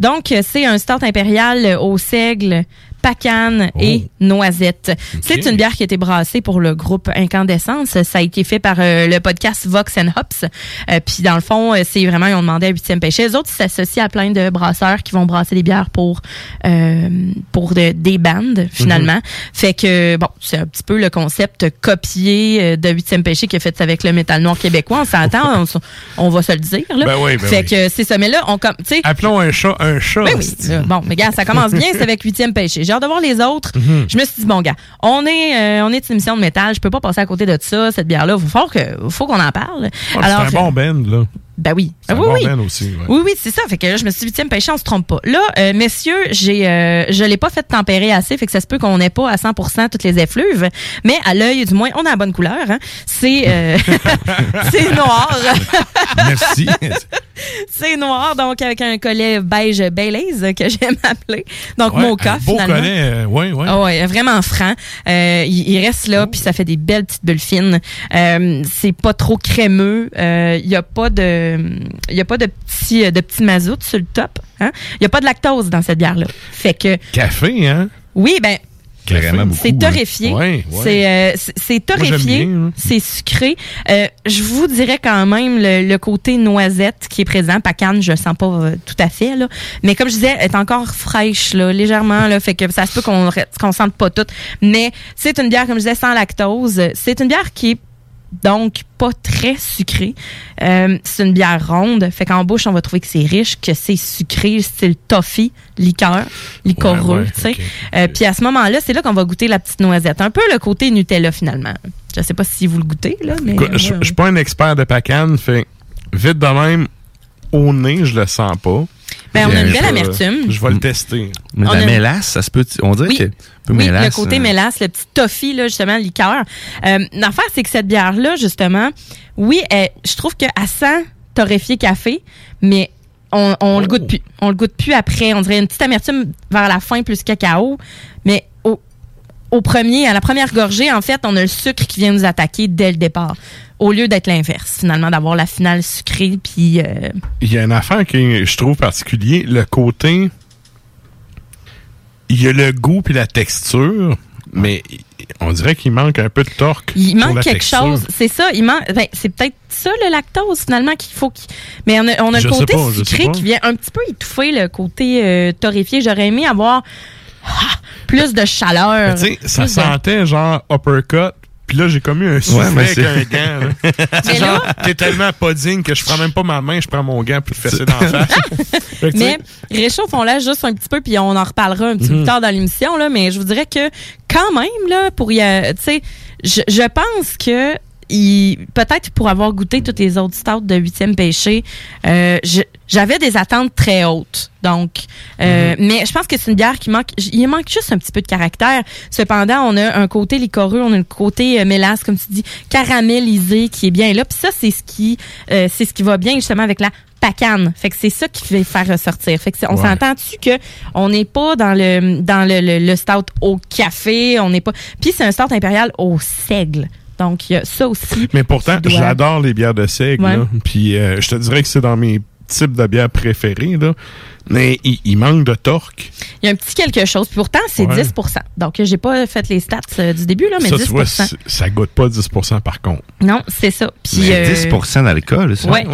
Donc, c'est un start impérial au seigle, pacane et noisette. C'est une bière qui a été brassée pour le groupe Incandescence. Ça a été fait par euh, le podcast Vox and Hops. Euh, Puis dans le fond, euh, c'est vraiment, ils ont demandé à huitième péché. Les autres, ils s'associent à plein de brasseurs qui vont brasser des bières pour euh, pour de- des bandes, finalement. Fait que, bon, c'est un petit peu le concept copié de huitième péché qui est fait avec le métal noir québécois. On s'entend, on, va se le dire. Là.
Ben oui, ben
fait
oui.
que c'est ça. Mais là, on comme, tu sais,
Appelons un chat un chat.
ben oui. bon, mais gars, ça commence bien, c'est avec huitième péché. J'ai hâte de voir les autres.
Mhm.
Je me suis dit, bon, gars, on est, euh, on est une émission de métal, je peux pas passer à côté de ça, cette bière-là. Il faut, que, faut qu'on en parle.
Ah, c'est un bon band, là.
Ben oui. Ah oui, oui.
aussi. ouais.
Oui, oui, c'est ça. Fait que là, je me suis dit, huitième péché, on se trompe pas. Là, euh, messieurs, j'ai, euh, je l'ai pas fait tempérer assez, fait que ça se peut qu'on n'ait pas à 100% toutes les effluves, mais à l'œil, du moins, on a la bonne couleur. Hein. C'est, euh, c'est noir.
Merci.
c'est noir, donc avec un collet beige Baileys que j'aime appeler. Donc,
Ouais,
mocha,
un beau
finalement.
collet, euh, ouais, ouais.
Ah ouais, vraiment franc. Euh, il, il reste là, puis ça fait des belles petites bulles fines. Euh, c'est pas trop crémeux. Euh, Il y a pas de, il y a pas de petit, de petit mazout sur le top. Hein? Il y a pas de lactose dans cette bière là. Fait que
Café, hein?
oui, ben c'est
hein.
torréfié.
Ouais, ouais.
C'est euh, torréfié.
hein.
C'est sucré. Euh, je vous dirais quand même le, le côté noisette qui est présent. Pacane, je le sens pas euh, tout à fait là. Mais comme je disais, elle est encore fraîche là, légèrement là, fait que ça se peut qu'on qu'on sente pas tout. Mais c'est une bière comme je disais sans lactose. C'est une bière qui est donc pas très sucrée. Euh, c'est une bière ronde, fait qu'en bouche, on va trouver que c'est riche, que c'est sucré, style toffee, liqueur, liquoreux,
Ouais, ouais,
tu sais.
ok.
Euh, Puis à ce moment-là, c'est là qu'on va goûter la petite noisette. Un peu le côté Nutella, finalement. Je sais pas si vous le goûtez, là, mais...
Écoute, Je suis pas un expert de Pacan, fait vite de même, au nez, je le sens pas.
Ben, on a une belle amertume.
Je vais le tester.
Mais la
a-
mélasse, ça se peut. On dirait
Oui.
que. un peu
Oui,
mélasse,
le côté
euh,
mélasse, le petit toffee, là, justement, liqueur. Euh, L'affaire, c'est que cette bière-là, justement, oui, elle- je trouve qu'elle sent torréfié café, mais on, on le goûte plus. On le goûte plus après. On dirait une petite amertume vers la fin plus cacao. Mais au, au premier, à la première gorgée, en fait, on a le sucre qui vient nous attaquer dès le départ. Au lieu d'être l'inverse, finalement, d'avoir la finale sucrée, puis... euh,
Il y a une affaire que je trouve particulier, le côté. Il y a le goût puis la texture, mais on dirait qu'il manque un peu de torque.
Il manque
la
quelque
texture.
chose. C'est ça. Il manque. ben, c'est peut-être ça le lactose finalement qu'il faut. qu'il- Mais on a, on a le côté
pas,
sucré qui vient un petit peu étouffer le côté euh, torréfié. J'aurais aimé avoir ah, plus de chaleur.
Mais Tu sais, ça
de-
sentait genre uppercut. Puis là, j'ai comme eu un soufflet
mais
avec un gant. là. C'est genre,
là-
t'es tellement pas digne que je prends même pas ma main, je prends mon gant pour le fesser dans la face. Que,
Mais réchauffons-la juste un petit peu, puis on en reparlera un petit peu
Mhm.
plus tard dans l'émission, là, mais je vous dirais que quand même, là, pour y tu sais, je, je pense que il- peut-être pour avoir goûté toutes les autres stouts de huitième péché, euh, je- j'avais des attentes très hautes. Donc, euh, mais je pense que c'est une bière qui manque, il manque juste un petit peu de caractère. Cependant, on a un côté liquoreux, on a un côté euh, mélasse, comme tu dis, caramélisé qui est bien là. Puis ça, c'est ce qui, euh, c'est ce qui va bien justement avec la pacane. Fait que c'est ça qui fait faire ressortir. Fait que on
Ouais.
s'entend-tu que on n'est pas dans le dans le, le, le stout au café, on n'est pas. Puis c'est un stout impérial au seigle. Donc il y a ça aussi.
Mais pourtant,
doit-
j'adore les bières de seigle.
Ouais.
là. Puis euh, je te dirais que c'est dans mes types de bières préférés. Là. Mais il, il manque de torque.
Il y a un petit quelque chose. Puis pourtant c'est
Ouais.
10 Donc j'ai pas fait les stats euh, du début là, mais
ça,
10
tu vois, ça goûte pas 10% par contre.
Non, c'est ça. Puis
Mais
euh,
10% d'alcool, ça.
Ouais.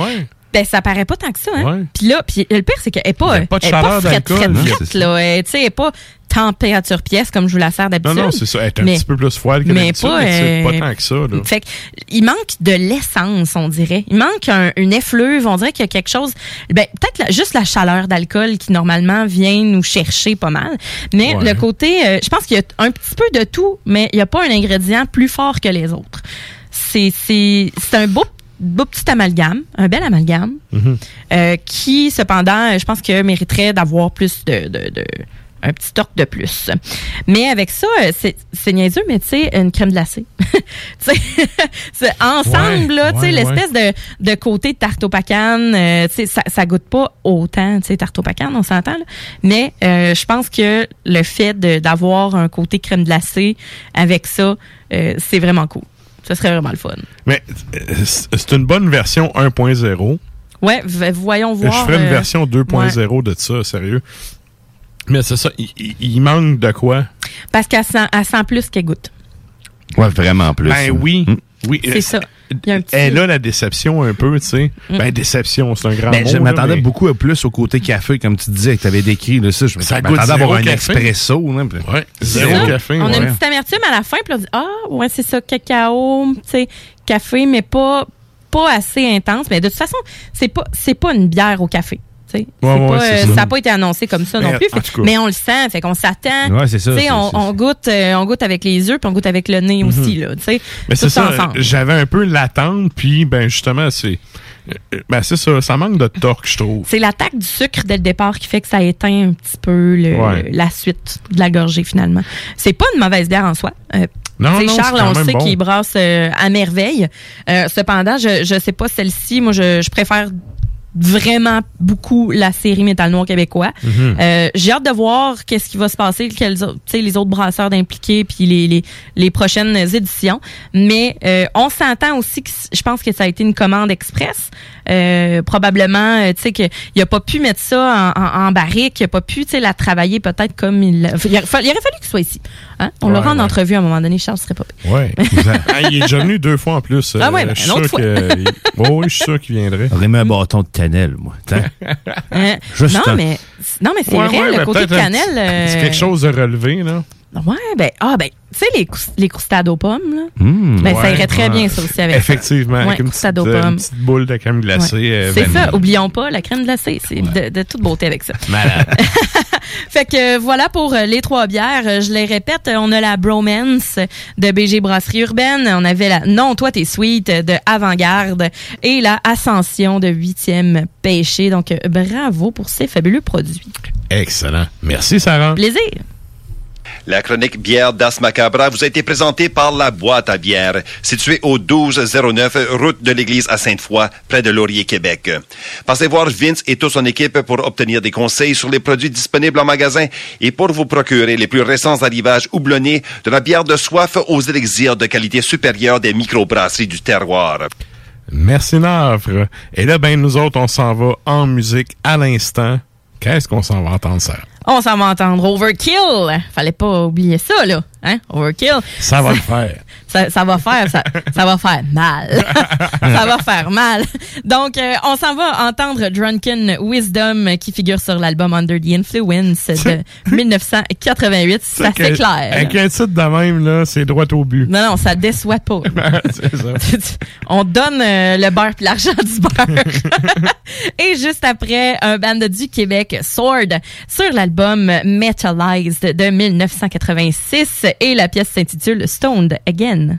Ben, ça paraît pas tant que ça, hein.
Ouais.
Puis là, puis le pire, c'est qu'elle est pas,
pas de
elle est pas
chaleur
frette, frette,
hein,
frette,
c'est
là. Elle, est pas température pièce comme je vous la sers
Non,
d'habitude.
non, c'est ça. Elle est un
Mais-
petit peu plus froide que
mais
d'habitude,
pas,
mais c'est
euh,
pas tant que ça. Là.
Fait il manque de l'essence, on dirait. Il manque un- une effluve. On dirait qu'il y a quelque chose. Ben, peut-être juste la chaleur d'alcool qui normalement vient nous chercher pas mal. Mais
Ouais.
le côté, euh, je pense qu'il y a un petit peu de tout, mais il n'y a pas un ingrédient plus fort que les autres. C'est un beau beau petit amalgame, un bel amalgame, euh, qui cependant, euh, je pense que mériterait d'avoir plus de, de, de- un petit torque de plus. Mais avec ça, euh, c'est niaiseux, mais tu sais, une crème glacée. Ensemble,
Ouais,
là, tu sais,
ouais,
l'espèce de, de côté tarte au pacane, euh, tu sais, ça, ça goûte pas autant, tu sais, tarte au pacane, on s'entend, là. Mais euh, je pense que le fait d'avoir un côté crème glacée avec ça, euh, c'est vraiment cool. Ce serait vraiment le fun.
Mais euh, c'est une bonne version 1.0.
Ouais, voyons voir.
Je ferais une
euh,
version 2.0 de ça, sérieux. Mais c'est ça, il, manque de quoi?
Parce qu'elle sent, elle sent plus qu'elle goûte.
Ouais, vraiment plus.
Ben oui. Oui.
C'est ça. Il y a un petit-
Elle a la déception un peu, tu sais.
Mm.
Ben, déception, c'est un grand
Ben,
mot.
je m'attendais
mais-
beaucoup plus au côté café, comme tu disais, que tu avais décrit. Là, ça, je
Ça
m'attendais
goûte
à avoir
zéro
un
café.
expresso. Là, puis-
Ouais,
C'est ça. On a une petite amertume à la fin, puis on dit Ah, ouais, c'est ça, cacao, tu sais, café, mais pas, pas assez intense. Mais de toute façon, c'est pas, c'est pas une bière au café.
Ouais, ouais,
pas, euh,
ça.
n'a pas été annoncé comme ça
Mais,
non plus. fait- mais on le sent, fait qu'on s'attend.
Ouais, ça,
On, goûte, euh, on goûte avec les yeux, puis on goûte avec le nez aussi, là. tu sais.
Mais c'est ça, j'avais un peu l'attente, puis ben justement, c'est. euh, Ben c'est ça, ça manque de torque, je trouve.
C'est l'attaque du sucre dès le départ qui fait que ça éteint un petit peu le-
Ouais.
la suite de la gorgée finalement. C'est pas une mauvaise bière en soi. Euh,
Non, non,
Charles,
quand
on le
même
sait
bon.
qu'il brasse euh, à merveille. Euh, cependant, je je sais pas celle-ci. Moi, je, je préfère vraiment beaucoup la série Métal Noir québécois.
Mhm.
Euh, J'ai hâte de voir qu'est-ce qui va se passer, quels autres- tu sais, les autres brasseurs d'impliqués, puis les, les, les prochaines éditions. Mais euh, on s'entend aussi que je pense que ça a été une commande express. Euh, probablement, tu sais, qu'il a pas pu mettre ça en, en, en barrique, il a pas pu, tu sais, la travailler peut-être comme il... l'a- Il, aurait fa- il aurait fallu qu'il soit ici. Hein? On
Ouais,
l'aura en entrevue à un moment donné, Charles serait pas.
Ah, il est déjà venu deux fois en plus.
Ah ouais, ben,
je suis
une autre
sûr
fois.
que- il- Oh oui, je suis sûr qu'il viendrait.
Mis un bâton de cannelle, moi.
Hein?
Juste
non,
un-
mais, non, mais c'est
Ouais,
vrai,
ouais,
le côté cannelle... euh,
C'est quelque chose de relevé, là.
Ouais, ben, ah, ben, tu sais, les, les croustades aux pommes, là.
Mmh,
ben, ça irait très
ouais.
bien, ça aussi, avec
Effectivement,
ça.
avec
Ouais,
une petite,
aux
euh,
pommes.
une petite boule de crème glacée.
Ouais.
euh,
C'est ça, oublions pas la crème glacée. C'est de, de toute beauté avec ça.
Malade.
Fait que euh, voilà pour les trois bières. Je les répète, on a la Bromance de BG Brasserie Urbaine. On avait la Non, toi t'es sweet de Avant-Garde et la Ascension de 8e Pêché. Donc bravo pour ces fabuleux produits.
Excellent. Merci, Sarah.
Plaisir.
La chronique bière d'As Macabra vous a été présentée par la boîte à bière, située au 1209 route de l'église à Sainte-Foy, près de Laurier, Québec. Passez voir Vince et toute son équipe pour obtenir des conseils sur les produits disponibles en magasin et pour vous procurer les plus récents arrivages houblonnés de la bière de soif aux élixirs de qualité supérieure des microbrasseries du terroir.
Merci, Navre. Et là, ben, nous autres, on s'en va en musique à l'instant. Qu'est-ce qu'on s'en va entendre, Sarah?
On s'en va entendre Overkill. Fallait pas oublier ça, là. Hein? Overkill.
Ça va le faire.
Ça, ça va faire, ça, ça va faire mal. ça va faire mal. Donc, euh, on s'en va entendre Drunken Wisdom qui figure sur l'album Under the Influence de 1988. Ça c'est clair.
Avec un titre de même, là, c'est droit au but.
Non, non, ça déçoit pas.
c'est ça.
On donne euh, le beurre puis l'argent du beurre. Et juste après, un band du Québec, Sword, sur l'album Metalized de 1986 et la pièce s'intitule Stoned Again.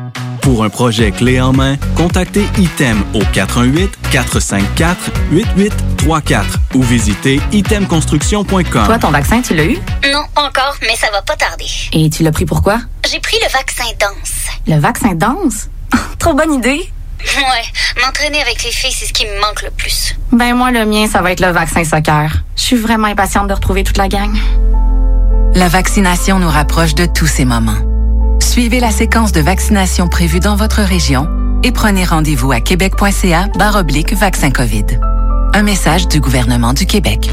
Pour un projet clé en main, contactez ITEM au 418-454-8834 ou visitez itemconstruction.com.
Toi, ton vaccin, tu l'as eu?
Non, pas encore, mais ça va pas tarder.
Et tu l'as pris pourquoi?
J'ai pris le vaccin danse.
Le vaccin danse? Trop bonne idée!
Ouais, m'entraîner avec les filles, c'est ce qui me manque le plus.
Ben moi, le mien, ça va être le vaccin soccer. Je suis vraiment impatiente de retrouver toute la gang.
La vaccination nous rapproche de tous ces moments. Suivez la séquence de vaccination prévue dans votre région et prenez rendez-vous à québec.ca oblique vaccin COVID. Un message du gouvernement du Québec.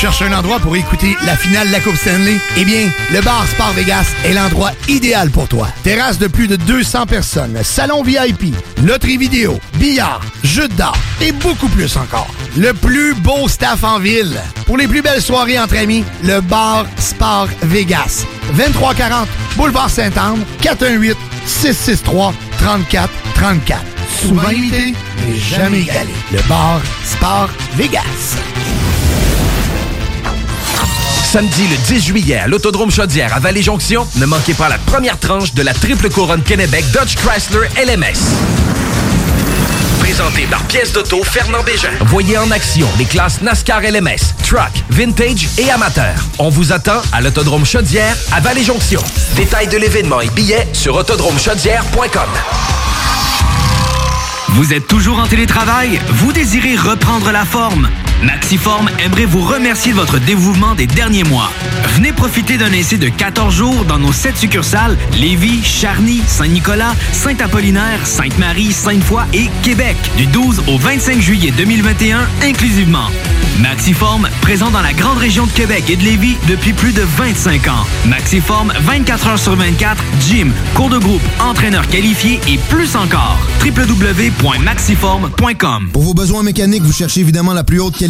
Cherche un endroit pour écouter la finale de la Coupe Stanley? Eh bien, le bar Sport Vegas est l'endroit idéal pour toi. Terrasse de plus de 200 personnes, salon VIP, loterie vidéo, billard, jeux d'art et beaucoup plus encore. le plus beau staff en ville. Pour les plus belles soirées entre amis, le bar Sport Vegas. 2340 Boulevard Saint-Anne, 418 663 34 34. Souvent imité, mais jamais égalé. Le bar Sport Vegas.
Samedi le 10 juillet à l'Autodrome Chaudière à Vallée-Jonction, ne manquez pas la première tranche de la triple couronne Kennebec Dodge Chrysler LMS. Présenté par pièce d'auto Fernand Bégin. Voyez en action les classes NASCAR LMS, Truck, Vintage et Amateur. On vous attend à l'Autodrome Chaudière à Vallée-Jonction. Détails de l'événement et billets sur autodromechaudière.com.
Vous êtes toujours en télétravail? Vous désirez reprendre la forme? Maxiform aimerait vous remercier de votre dévouement des derniers mois. Venez profiter d'un essai de 14 jours dans nos 7 succursales Lévis, Charny, Saint-Nicolas, Saint-Apollinaire, Sainte-Marie, Sainte-Foy et Québec du 12 au 25 juillet 2021 inclusivement. Maxiform, présent dans la grande région de Québec et de Lévis depuis plus de 25 ans. Maxiform, 24 heures sur 24, gym, cours de groupe, entraîneur qualifié et plus encore. www.maxiform.com
Pour vos besoins mécaniques, vous cherchez évidemment la plus haute qualité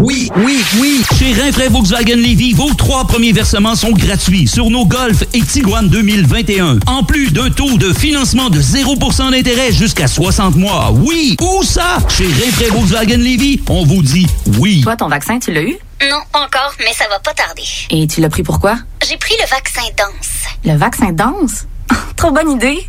681 4476.
Oui, oui, oui! Chez Rinfraie Volkswagen Levy, vos trois premiers versements sont gratuits sur nos Golf et Tiguan 2021. En plus d'un taux de financement de 0% d'intérêt jusqu'à 60 mois. Oui! Où ça? Chez Rinfraie Volkswagen Levy, on vous dit oui.
Toi, ton vaccin, tu l'as eu?
Non, pas encore, mais ça va pas tarder.
Et tu l'as pris pourquoi?
J'ai pris le vaccin danse.
Le vaccin danse? Trop bonne idée!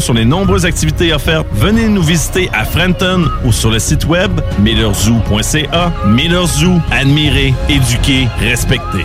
sur les nombreuses activités offertes, venez nous visiter à Frenton ou sur le site web millerzoo.ca. Miller Zoo, admirer, éduquer, respecter.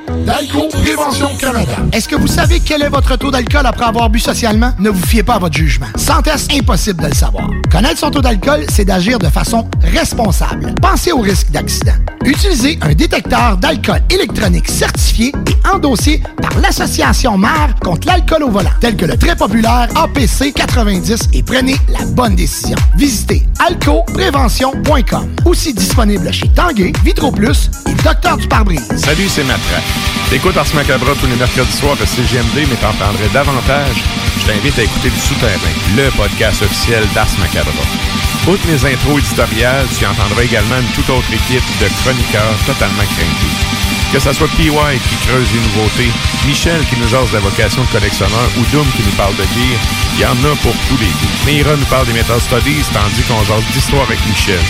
d'Alco Prévention Canada. Est-ce que vous savez quel est votre taux d'alcool après avoir bu socialement? Ne vous fiez pas à votre jugement. Sans test, impossible de le savoir. Connaître son taux d'alcool, c'est d'agir de façon responsable. Pensez au risque d'accident. Utilisez un détecteur d'alcool électronique certifié et endossé par l'Association mère contre l'alcool au volant, tel que le très populaire APC 90 et prenez la bonne décision. Visitez alcoprévention.com. Aussi disponible chez Tanguay, Vitro Plus et Docteur du pare-brise.
Salut, c'est Matra. T'écoutes Ars Macabra tous les mercredis soirs à CGMD, mais t'en prendrais davantage. Je t'invite à écouter Du Souterrain, le podcast officiel d'Ars Macabra. Outre mes intros éditoriales, tu entendras également une toute autre équipe de chroniqueurs totalement craintés. Que ce soit PY qui creuse les nouveautés, Michel qui nous jase la vocation de collectionneur ou Doom qui nous parle de gear, il y en a pour tous les goûts. Meira nous parle des Metal Studies, tandis qu'on jase d'histoire avec Michel.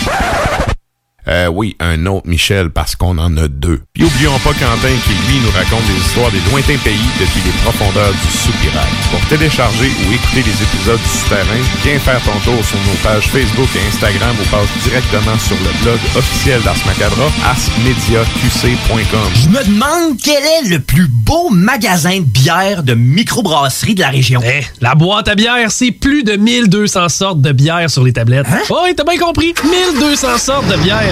Euh, oui, un autre Michel parce qu'on en a deux. Puis oublions pas Quentin qui, lui, nous raconte des histoires des lointains pays depuis les profondeurs du soupirail. Pour télécharger ou écouter les épisodes du Souterrain, viens faire ton tour sur nos pages Facebook et Instagram ou passe directement sur le blog officiel d'Ars Macabra, arsmediaqc.com.
Je me demande quel est le plus beau magasin de bière de microbrasserie de la région.
Eh, la boîte à bière, c'est plus de 1200 sortes de bière sur les tablettes.
Hein?
Oh, oui, t'as bien compris. 1200 sortes de bière.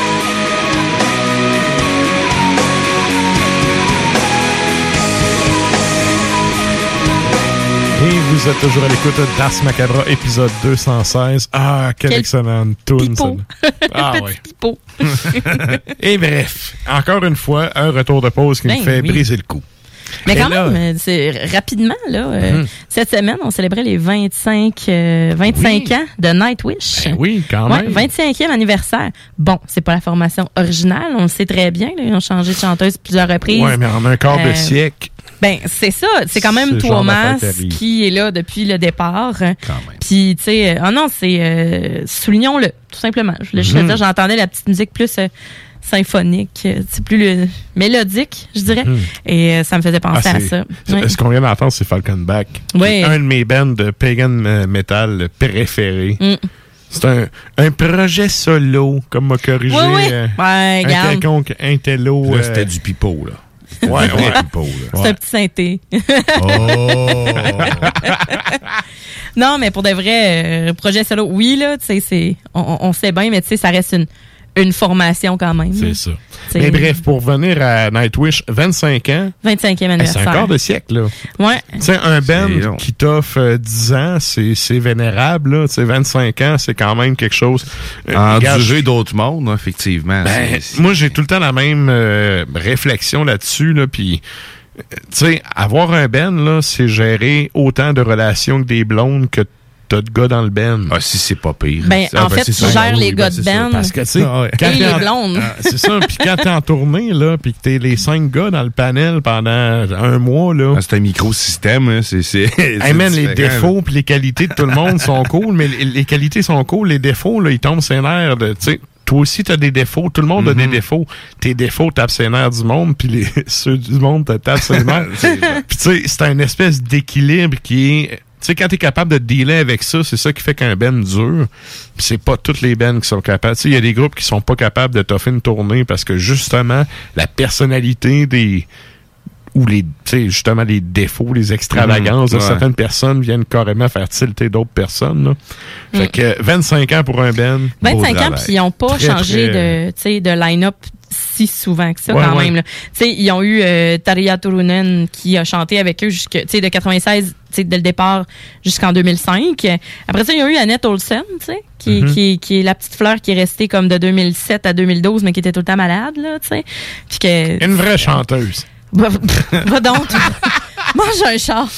Vous êtes toujours à l'écoute d'Ars Macabra, épisode 216. Ah, quelle
Quel
excellente tune. Ah,
Petit pipeau.
Et bref, encore une fois, un retour de pause qui
Ben
me fait
oui.
briser le cou.
Mais
Et
quand
là-
même, euh, c'est rapidement, là, euh,
Mhm.
cette semaine, on célébrait les 25, euh, 25
Oui.
ans de Nightwish.
Ben oui, quand
Ouais,
même.
25e anniversaire. Bon, c'est pas la formation originale, on le sait très bien. là, ils ont changé de chanteuse plusieurs reprises.
Ouais, mais en un quart de
Euh,
siècle.
Ben, c'est ça. C'est quand même Thomas
qui
est là depuis le départ. Puis, tu sais, euh, oh non, c'est. euh, Soulignons-le, tout simplement. Je voulais juste
Mhm.
dire, j'entendais la petite musique plus euh, symphonique, c'est plus le- mélodique, je dirais.
Mhm.
Et euh, ça me faisait penser
Ah,
à ça. Ouais.
Ce qu'on vient d'entendre, c'est Falconback.
Ouais.
Un de mes bands de pagan metal préférés.
Mm.
C'est un, un projet solo, comme m'a corrigé.
Oui, oui.
euh,
Ouais,
un quelconque intello.
Là,
euh,
c'était du pipeau, là.
Ouais, ouais.
C'est un petit synthé.
Oh!
non, mais pour de vrai, euh, projet solo, oui, là, tu sais, on sait bien, mais tu sais, ça reste une, une formation quand même.
C'est ça.
C'est-
Mais bref, pour revenir à Nightwish, 25 ans.
25e
eh, C'est
anniversaire.
un quart de siècle, là.
Ouais.
Tu sais, un band qui t'offre euh, 10 ans, c'est c'est vénérable, là. Tu sais, 25 ans, c'est quand même quelque chose. Euh, regarde,
Enduré d'autres mondes, hein, effectivement.
Ben, moi, j'ai tout le temps la même euh, réflexion là-dessus, là, puis... euh, Tu sais, avoir un ben, là, c'est gérer autant de relations que des blondes que t'as de gars dans le ben.
Ah, si c'est pas pire.
Ben,
Ah,
en fait,
c'est
tu
ça.
gères
Oui,
les
ben,
gars de
c'est ça.
band
Parce que, tu sais,
Ah, ouais.
quand
les blondes.
Ah, c'est ça, puis quand t'es en tournée, là, puis que t'es les cinq gars dans le panel pendant un mois, là...
Ah, c'est un microsystème, hein, c'est... c'est-
Hey man, les défauts puis les qualités de tout le monde sont cool, mais les, les qualités sont cool, les défauts, là, ils tombent ses nerfs de, tu sais, toi aussi, t'as des défauts. Tout le monde a des
Mhm.
défauts. Tes défauts tapent ses nerfs du monde, puis les, ceux du monde te tapent ses nerfs. Puis tu sais, c'est un espèce d'équilibre qui est... Tu sais, quand t'es capable de dealer avec ça, c'est ça qui fait qu'un band dure. Puis c'est pas toutes les bands qui sont capables. Tu sais, il y a des groupes qui sont pas capables de toffer une tournée parce que justement, la personnalité des ou les tu sais justement les défauts, les extravagances
Mhm,
de
ouais.
certaines personnes viennent carrément faire tilter d'autres personnes. là. Fait
Mm.
que 25 ans pour un band.
25 ans, puis ils n'ont pas
Très,
changé
très-
de, tu sais, de line-up si souvent que ça,
Ouais,
quand
ouais.
même. là. Tu sais, ils ont eu euh, Tarja Turunen qui a chanté avec eux jusque, tu sais, de 96, tu sais, dès le départ jusqu'en 2005. Après ça, ils ont eu Annette Olsen, tu sais, qui,
Mhm.
qui, qui est la petite fleur qui est restée comme de 2007 à 2012, mais qui était tout le temps malade, là, tu sais. Puis que...
Une vraie chanteuse.
Va, va donc. Mange un char.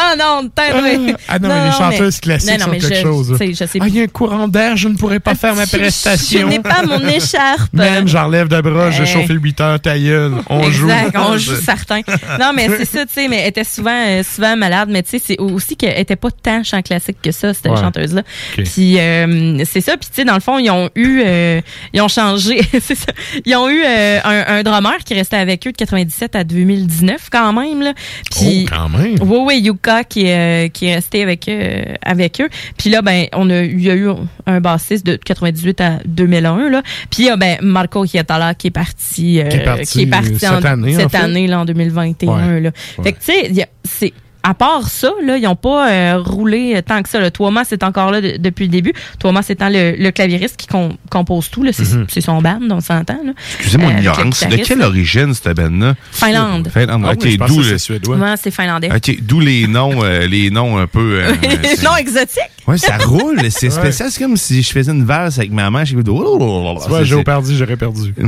Ah non, tête.
Ah, ah non, mais les chanteuses classiques sont quelque
je,
chose.
Je
Ah, il y a un courant d'air, je ne pourrais pas faire ma
Je-
prestation.
Je n'ai pas mon écharpe.
Man, j'enlève de bras, j'ai
Hey.
chauffé 8 heures, ta. On joue.
exact, on joue certains. Non, mais c'est ça, tu sais, mais elle était souvent, euh, souvent malade, mais tu sais, c'est aussi qu'elle était pas tant chant classique que ça, cette chanteuse-là. Puis euh, c'est ça, puis tu sais, dans le fond, ils ont eu, euh, ils ont changé, c'est ça, ils ont eu euh, un, un drummer qui restait avec eux de 97 à 2019 quand même, là. Puis,
Oh, quand même.
oui, oui, Qui est, euh, qui est resté avec, euh, avec eux. Puis là, ben, on a, il y a eu un bassiste de 98 à 2001, là. Puis il y a, ben, Marco Hietala qui est parti, euh,
Qui est parti
en-
cette année, en
cette
fait.
année, là, en 2021,
Ouais.
là. Fait que, tu sais, c'est, à part ça, là, ils n'ont pas euh, roulé tant que ça. Là. Thomas, c'est encore là de- depuis le début. Thomas étant le, le claviériste qui com- compose tout. là. C'est
Mhm.
c'est son band, on s'entend.
Excusez mon
Euh, le
ignorance. De quelle origine, cette band-là?
Finlande.
Finlande.
Ah
ok,
oui, je pensais
d'où
que
le-
c'est suédois.
Ouais, c'est finlandais.
Ok, d'où les noms, euh, les noms un peu. euh, c'est-
non, exotique.
Ouais, ça roule, c'est
Ouais.
spécial. C'est comme si je faisais une valse avec ma main. J'ai
vois, Joe Pardy, j'aurais perdu.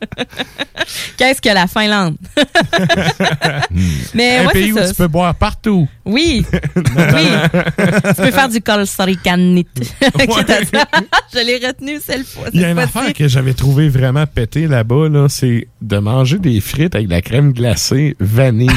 Qu'est-ce que la Finlande? Mais
Un
ouais,
pays où
ça.
tu peux boire partout.
Oui. oui. tu peux faire du colsaricanite. Je l'ai retenu cette fois.
Il y a une affaire que j'avais trouvé vraiment pété là-bas, là, c'est de manger des frites avec de la crème glacée vanille.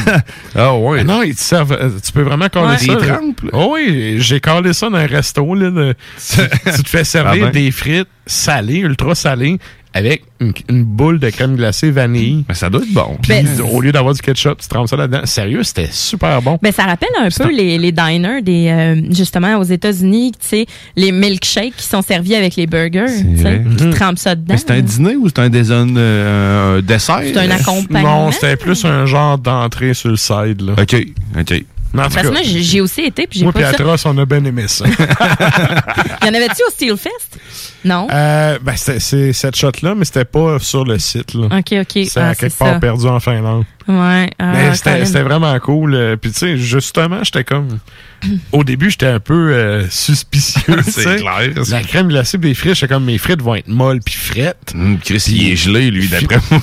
ah ouais.
Non, ils te servent. euh, Tu peux vraiment coller
Ouais.
ça.
Des trempes.
Oh oui, j'ai collé ça dans un resto. Là, de- tu, tu te fais servir
Ah ben.
des frites salées, ultra salées, avec une, une boule de crème glacée vanille.
Mais ça doit être bon.
Puis
Ben,
au lieu d'avoir du ketchup, tu trempes ça là-dedans. Sérieux, c'était super bon.
Ben, ça rappelle un peu les, les diners des euh, justement aux États-Unis, tu sais, les milkshakes qui sont servis avec les burgers, tu sais, qui
Mhm.
trempent ça dedans.
Mais c'est un dîner ou c'est un, euh, un dessert?
C'est un accompagnement.
Non, c'était plus un genre d'entrée sur le side. Là.
OK, OK.
Tout
Parce que moi, j'ai aussi été, puis j'ai
moi. Atros, on a bien aimé ça.
Il y en avait-tu au Steelfest? Non?
Euh, ben, c'est cette shot-là, mais c'était pas sur le site. Là.
OK, OK.
C'est
Ah,
quelque part
ça.
perdu en Finlande.
Ouais. ah,
Mais c'était vraiment cool. euh, Puis tu sais, justement, j'étais comme... Au début, j'étais un peu euh, suspicieux.
C'est clair.
La crème glacée des frites, j'étais comme mes frites vont être molles puis frettes.
Hum, Chris, il est gelé, lui, d'après moi.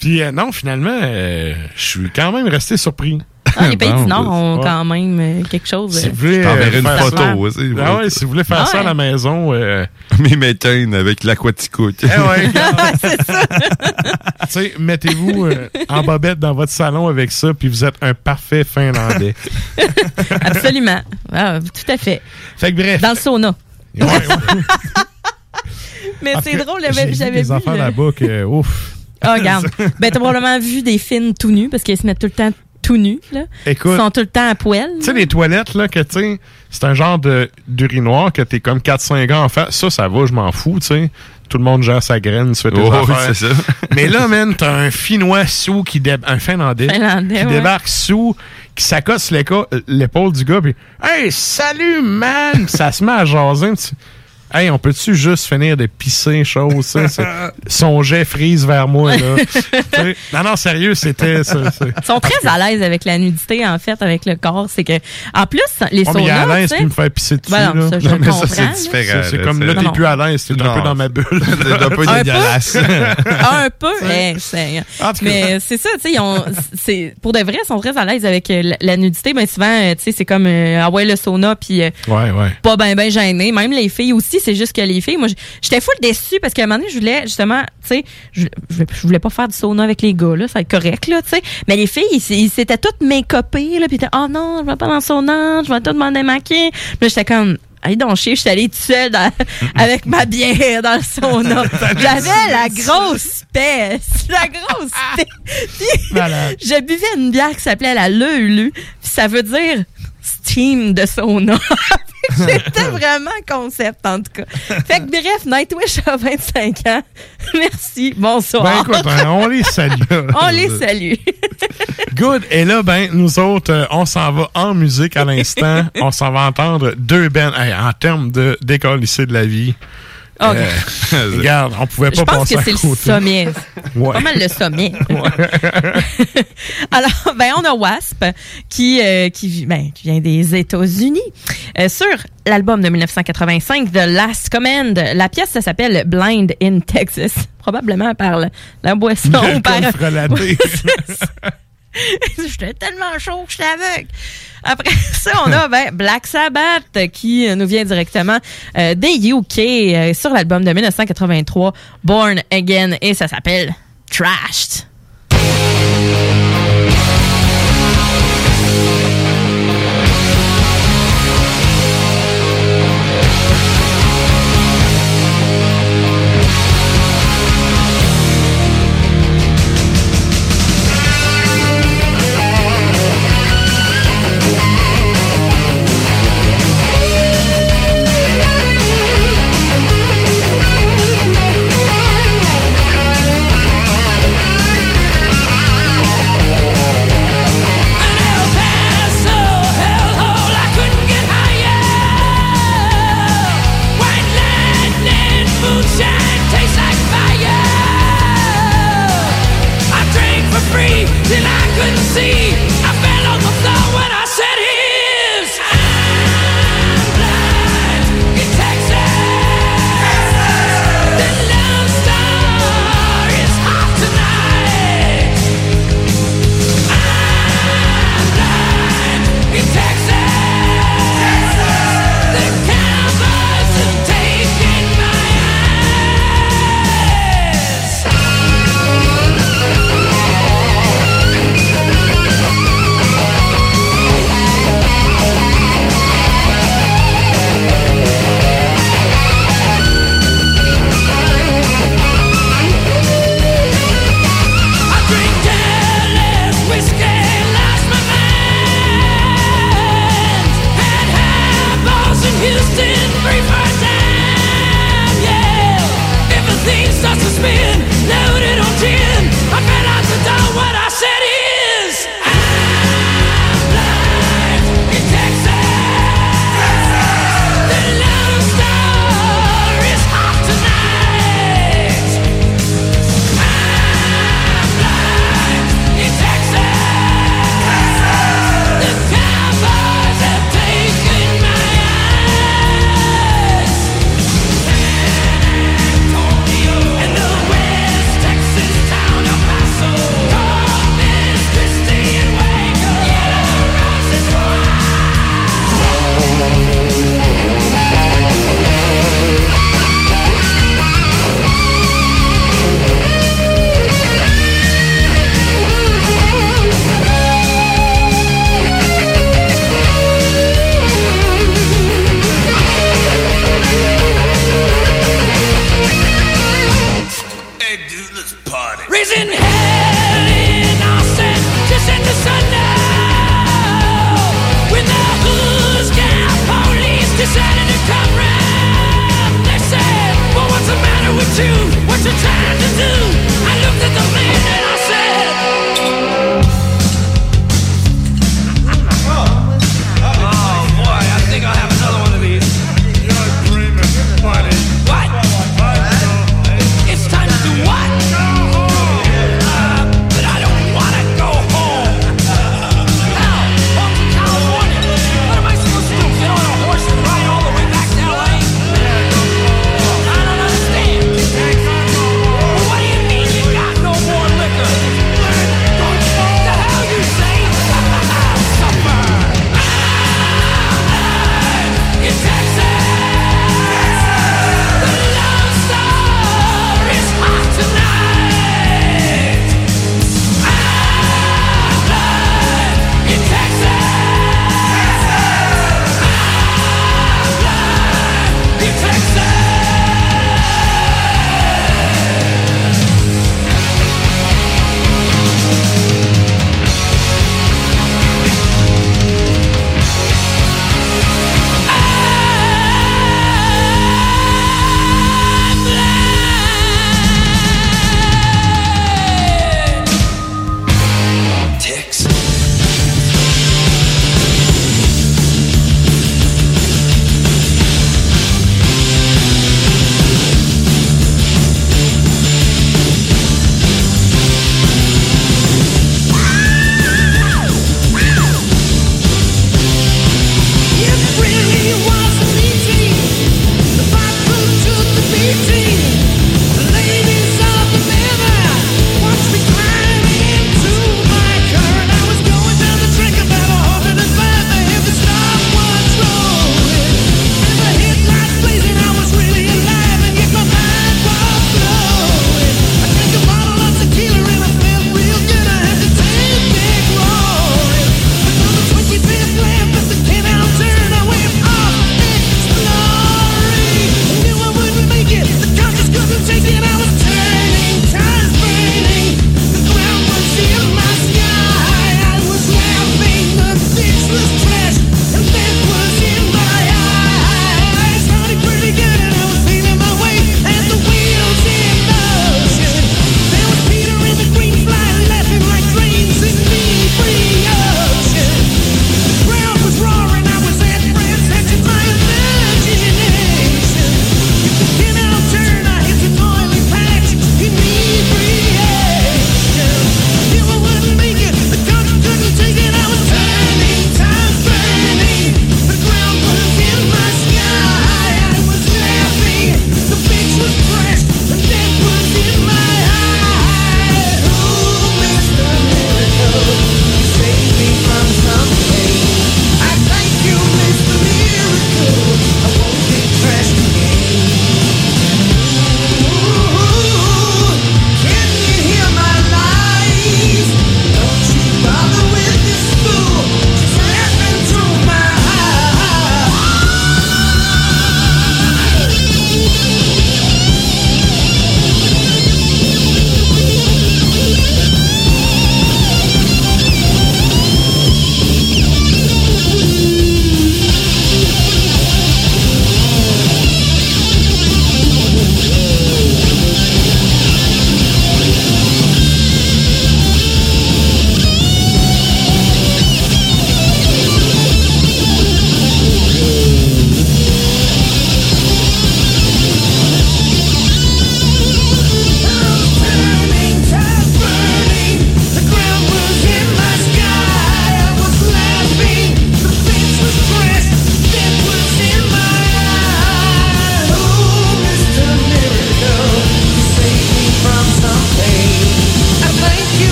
Puis euh, non, finalement, euh, je suis quand même resté surpris.
Ah, les pays
Bon,
du Nord ont
ouais.
quand même euh, quelque chose.
Si
euh,
vous voulez,
Je
euh,
une
faire
photo
ça-
aussi.
Ah ouais, si vous voulez faire
Ah
ça à la maison, euh,
Mes méthanes avec l'aquaticoute.
eh ouais, regarde. Tu sais, mettez-vous euh, en bobette dans votre salon avec ça, puis vous êtes un parfait Finlandais.
Absolument. Ah, tout à fait.
Fait que bref.
Dans le sauna.
Ouais, ouais.
Mais c'est drôle, j'avais
vu
j'avais
des
vu.
enfants
le-
là-bas que, ouf.
Ah, regarde. Ben, t'as probablement vu des filles tout nus parce qu'elles se mettent tout le temps tout nus, là.
Écoute.
Ils sont tout le temps à poil.
Tu sais, les toilettes, là, que tu sais, c'est un genre de d'urinoir que t'es comme 4-5 gars en fait. Ça, ça va, je m'en fous, tu sais. Tout le monde gère sa graine, tu fais tes
Oh, oui, c'est ça.
Mais là, man, t'as un Finnois sous qui dé- un Finlandais,
Finlandais,
qui
ouais.
débarque sous, qui s'accote sur l'éca- l'épaule du gars, puis Hey, salut, man! Ça se met à jaser. tu- Hey, on peut-tu juste finir de pisser chose, ça? Son jet frise vers moi, là. Non, non, sérieux, c'était ça.
Ils sont très à l'aise avec la nudité, en fait, avec le corps. C'est que, en plus, les
Oh, mais il à
saunas,
l'aise
tu
puis me fait pisser dessus.
Ben non,
là.
ça, je
mais ça,
comprends,
c'est différent.
C'est comme là, t'es plus à l'aise, t'es un peu dans ma bulle.
Un peu dégueulasse.
un peu. Eh, mais c'est ça, tu sais, ils ont- c'est pour de vrai, ils sont très à l'aise avec euh, la, nudité. Ben souvent, euh, tu sais, c'est comme euh, ah ouais le sauna puis euh,
Ouais, ouais.
pas ben ben gêné. Même les filles aussi, c'est juste que les filles, moi, j'étais full déçue parce qu'à un moment donné, je voulais justement, tu sais, je, je, je voulais pas faire du sauna avec les gars là, ça va être correct là, tu sais. Mais les filles, ils, s'étaient toutes make-upées là, puis étaient oh non, je vais pas dans le sauna, je vais tout demander maquiller. Puis là, j'étais comme Allez donc chier, je suis allée toute seule dans- avec ma bière dans le sauna. J'avais la grosse peste. La grosse peste. Puis,
Malade.
je buvais une bière qui s'appelait la Leulu. Ça veut dire steam de sauna. C'était vraiment concept, en tout cas. Fait que bref, Nightwish a 25 ans. Merci. Bonsoir.
Ben écoute, hein, on les salue.
On les salue.
Good. Et là, ben, nous autres, euh, on s'en va en musique à l'instant. on s'en va entendre deux bands hey, en termes de d'école ici de la vie.
Ok.
Euh, regarde, on pouvait pas
Je pense que
à
c'est le
côté.
sommet.
Ouais.
Pas mal le sommet. Alors, ben, on a Wasp qui, euh, qui, ben, qui vient des États-Unis. Euh, sur l'album de 1985, The Last Command, la pièce, ça s'appelle Blind in Texas. Probablement par la, la boisson. Ou par... J'étais tellement chaud que j'étais aveugle. Après ça, on a ben, Black Sabbath qui nous vient directement euh, des UK euh, sur l'album de 1983, Born Again, et ça s'appelle Trashed.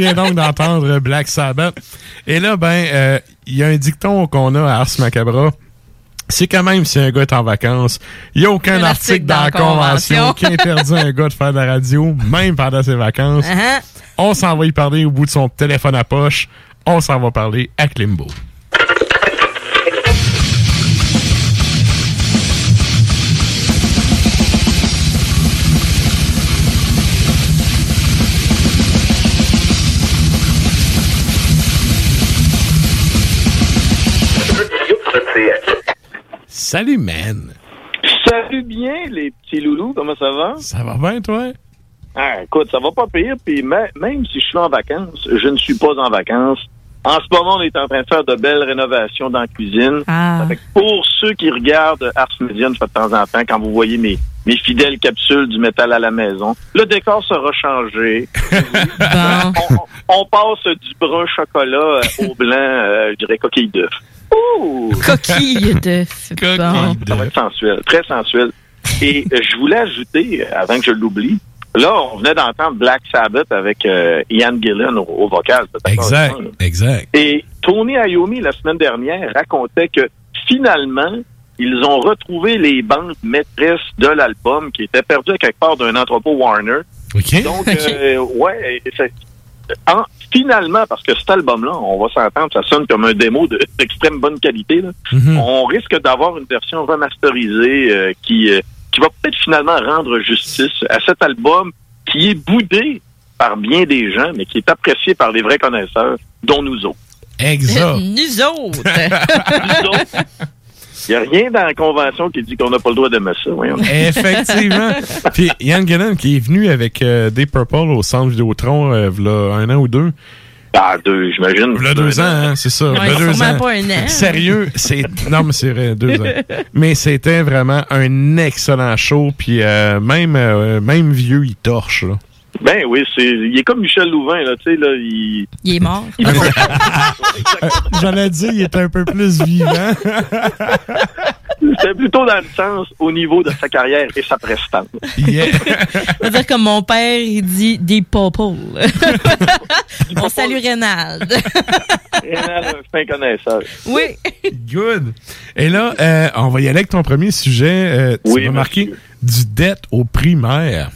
Vient donc d'entendre Black Sabbath. Et là, ben, euh, il y a un dicton qu'on a à Ars Macabra. C'est quand même si un gars est en vacances, il n'y a aucun
Un
article dans la convention. qui interdit à un gars de faire de la radio, même pendant ses vacances.
Uh-huh.
On s'en va y parler au bout de son téléphone à poche. On s'en va parler à Klimbo. Salut, man.
Salut bien, les petits loulous, comment ça va?
Ça va bien, toi?
Ah, écoute, ça va pas pire, puis me- même si je suis en vacances, je ne suis pas en vacances. En ce moment, on est en train de faire de belles rénovations dans la cuisine.
Ah.
Pour ceux qui regardent Ars Media de temps en temps, quand vous voyez mes, mes fidèles capsules du métal à la maison, le décor sera changé. on, on passe du brun chocolat euh, au blanc, euh, je dirais coquille d'œuf. Ouh!
Coquille de. Bon.
Ça va être sensuel, très sensuel. Et euh, je voulais ajouter, euh, avant que je l'oublie, là, on venait d'entendre Black Sabbath avec euh, Ian Gillan au, au vocal.
Exact,
là?
exact.
Et Tony Iommi, la semaine dernière, racontait que finalement, ils ont retrouvé les bandes maîtresses de l'album qui étaient perdues à quelque part d'un entrepôt Warner.
OK.
Donc, euh, ouais, en- finalement, parce que cet album-là, on va s'entendre, ça sonne comme un démo de- d'extrême bonne qualité. là.
Mhm.
On risque d'avoir une version remasterisée euh, qui, euh, qui va peut-être finalement rendre justice à cet album qui est boudé par bien des gens, mais qui est apprécié par les vrais connaisseurs, dont nous autres.
Exact.
Nous autres.
Il n'y a rien dans la convention qui dit qu'on n'a pas le droit d'aimer ça. Voyons.
Effectivement. Puis Ian Gillan qui est venu avec euh, des Purple au centre Vidéotron euh, v'là un an ou deux.
Ah, deux, j'imagine.
V'là deux ans, hein, c'est ça.
Ouais,
deux
sûrement
ans.
pas un an.
Sérieux, c'est... Non, mais c'est vrai, deux ans. Mais c'était vraiment un excellent show. Puis euh, même, euh, même vieux, il torche, là.
Ben oui, c'est, il est comme Michel Louvain, là, tu sais, là, il...
Il est mort.
J'allais dire, il est un peu plus vivant.
C'est plutôt dans le sens au niveau de sa carrière et sa prestance.
C'est-à-dire comme mon père, il dit des popos. On salue Rénald.
Rénal, un fin connaisseur.
Oui.
Good. Et là, euh, on va y aller avec ton premier sujet. Euh, tu
Oui,
vas marquer du dette au primaire.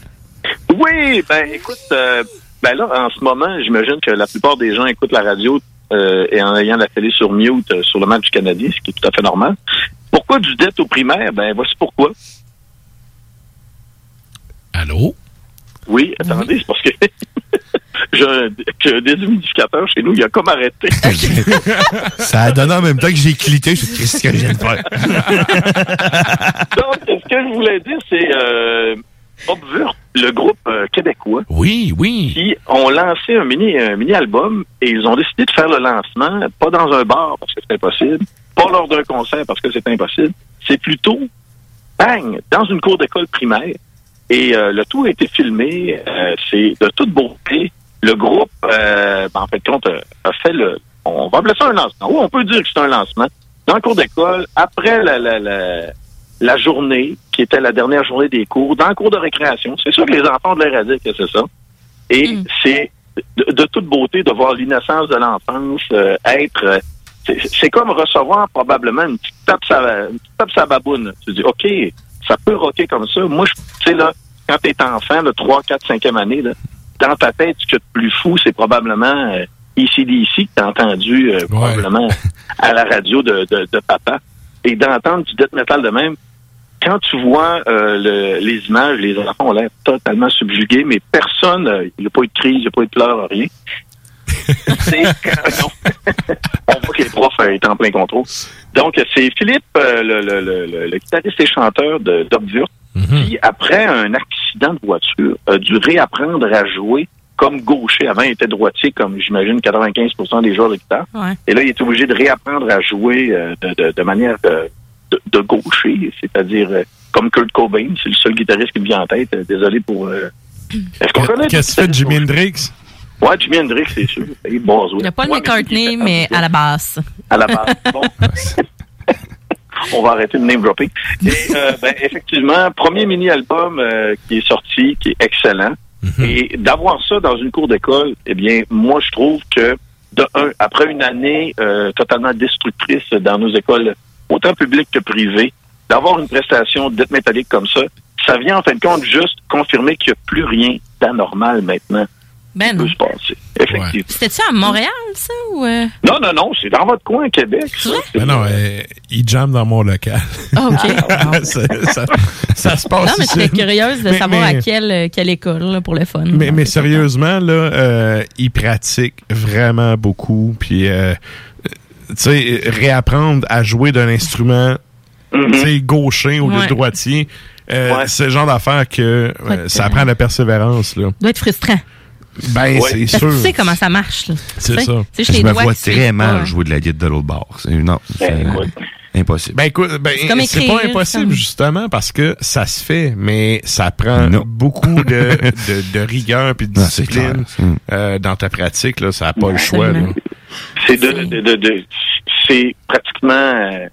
Oui, ben écoute, euh, ben là, en ce moment, j'imagine que la plupart des gens écoutent la radio euh, et en ayant la télé sur mute euh, sur le match du Canadien, ce qui est tout à fait normal. Pourquoi du dette au primaire? Ben voici pourquoi.
Allô?
Oui, attendez, c'est parce que j'ai un, déshumidificateur chez nous, il a comme arrêté.
Ça a donné en même temps que j'ai cliqué. Je suis qu'est-ce que je viens de faire?
Donc, ce que je voulais dire, c'est le groupe euh, québécois.
Oui, oui.
Qui ont lancé un mini, un mini album et ils ont décidé de faire le lancement, pas dans un bar parce que c'est impossible, pas lors d'un concert parce que c'est impossible. C'est plutôt, bang, dans une cour d'école primaire. Et euh, le tout a été filmé. euh, c'est de toute beauté. Le groupe, ben, en fait, compte, a fait le. On va appeler ça un lancement. Oui, on peut dire que c'est un lancement. Dans le cours d'école, après la, la, la, la journée, qui était la dernière journée des cours, dans le cours de récréation. C'est sûr que les enfants ont de l'air à dire que c'est ça. Et c'est de, de toute beauté de voir l'innocence de l'enfance euh, être. euh, c'est- comme recevoir probablement une petite tape sa, une petite tape sa baboune. Tu dis, OK, ça peut rocker comme ça. Moi, je- tu sais, là, quand t'es enfant, de 3, 4, 5e année, là, dans ta tête, ce de plus fou, c'est probablement euh, ICDC que t'as entendu euh, probablement à la radio de, de, de papa. Et d'entendre du death metal de même, quand tu vois euh, le- les images, les enfants ont l'air totalement subjugués, mais personne, euh, il n'y a pas eu de crise, il n'y a pas eu de pleurs, rien. C'est. On voit que les profs euh, étaient en plein contrôle. Donc, c'est Philippe, euh, le, le, le, guitariste et chanteur de d'Obvurt, qui, après un accident de voiture, a dû réapprendre à jouer comme gaucher. Avant, il était droitier, comme j'imagine 95% des joueurs de guitare.
Ouais.
Et là, il est obligé de réapprendre à jouer euh, de, de, de manière de, de, de gaucher, c'est-à-dire euh, comme Kurt Cobain. C'est le seul guitariste qui me vient en tête. Euh, Désolé pour... euh, Est-ce qu'on connaît...
Qu'est-ce que de Jimi Hendrix?
Ouais, Jimi Hendrix, c'est sûr.
Il n'y a pas de McCartney, mais à la basse.
à la base. Bon. On va arrêter de name dropping. Et, euh, ben, effectivement, premier mini-album euh, qui est sorti, qui est excellent. Et d'avoir ça dans une cour d'école, eh bien, moi, je trouve que, après une année euh, totalement destructrice dans nos écoles, autant publiques que privées, d'avoir une prestation d'être métallique comme ça, ça vient en fin de compte juste confirmer qu'il n'y a plus rien d'anormal maintenant
Ben
peut se passer. Effectivement.
C'était-tu à Montréal, ça? Ou euh?
Non, non, non, c'est dans votre coin, Québec. ça.
Mais non, euh, il jamme dans mon local.
Ah, OK.
ça, ça- ça se passe
Non, mais j'étais curieuse de
Mais-
savoir
mais-
à quelle, euh, quelle école, là, pour le fun.
Mais, mais sérieusement, là, euh, il pratique vraiment beaucoup. Puis, euh, tu sais, réapprendre à jouer d'un instrument, tu sais, gaucher au lieu
Ouais.
de droitier, euh, c'est le genre d'affaire que euh, ça prend de la persévérance, là.
doit être frustrant.
Ben, c'est sûr.
Tu sais comment ça marche. là.
C'est
Tu sais,
ça.
tu sais,
Je me vois très mal
pas.
jouer de la guitare de l'autre bord. C'est- Non, c'est impossible.
Ben écoute, ben,
C'est comme
c'est
écrire,
pas impossible
comme-
justement parce que ça se fait, mais ça prend beaucoup de, de, de rigueur puis de
Non,
discipline.
Mm.
euh, dans ta pratique. Là, ça n'a pas le choix. là.
C'est de, de, de- de- c'est pratiquement euh,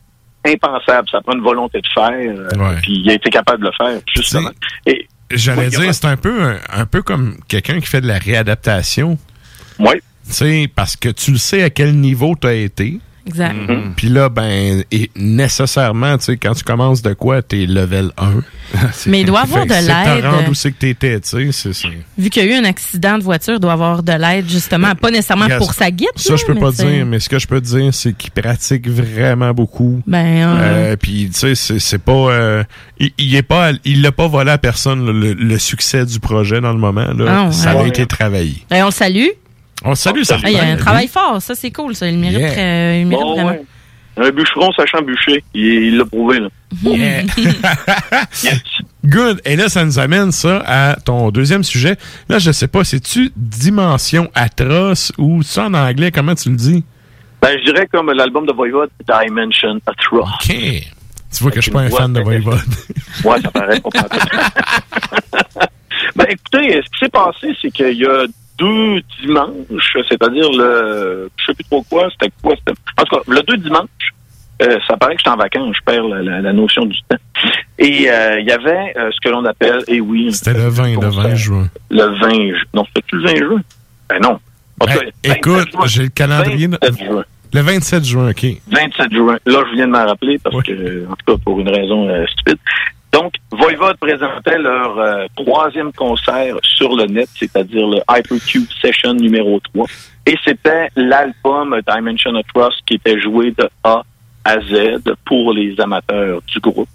impensable. Ça prend une volonté de faire. euh, Puis il a été capable de le faire, justement. Et
J'allais dire, c'est un peu, un, un peu comme quelqu'un qui fait de la réadaptation.
Oui.
Tu sais, parce que tu le sais à quel niveau tu as été.
Exact.
Mhm. Puis là, ben, et nécessairement, tu sais, quand tu commences de quoi, t'es level 1.
Mais il doit avoir
Fait
de
c'est te
l'aide.
rendre où c'est que t'étais, tu sais. c'est- c'est-
Vu qu'il y a eu un accident de voiture, il doit avoir de l'aide, justement. Pas nécessairement pour sa guide.
Ça,
là,
je peux
mais
pas dire, mais ce que je peux te dire, c'est qu'il pratique vraiment beaucoup.
Ben, euh,
Euh, puis tu sais, c'est- c'est pas, euh, il, il est pas, il l'a pas volé à personne le, le succès du projet dans le moment. Là,
Ah, ouais.
ça a été travaillé.
ben, on le salue.
On salue, ça.
Ah, il y a un travail fort, ça, c'est cool. Ça. Il mérite,
Yeah.
très- il le mérite
Bon,
vraiment.
ouais. Un bûcheron sachant bûcher. Il l'a prouvé, là.
Yeah. Good. Et là, ça nous amène ça à ton deuxième sujet. Là, je sais pas, c'est-tu dimension atroce ou ça en anglais, comment tu le dis?
Ben, je dirais comme l'album de Voivode, Dimension Atroce.
OK. Tu vois que je suis pas un fan de Voivode.
Ouais, ça paraît. Ben, écoutez, ce qui s'est passé, c'est qu'il y a deux dimanches, c'est-à-dire le, je sais plus trop quoi, c'était quoi, c'était, en tout cas, le deux dimanches, euh, ça paraît que je suis en vacances, je perds la, la- la notion du temps. Et euh, il y avait euh, ce que l'on appelle, et oui,
C'était le 20, le 20 juin.
le 20 juin. Non, c'était le 20 juin? Ben non. En
Ben,
cas,
écoute,
27 juin.
j'ai le calendrier.
27 juin.
Le 27 juin, OK.
27 juin. Là, je viens de m'en rappeler parce que, en tout cas, pour une raison stupide. Donc, Voivode présentait leur euh, troisième concert sur le net, c'est-à-dire le Hypercube Session numéro 3. Et c'était l'album Dimension of Trust qui était joué de A à Z pour les amateurs du groupe.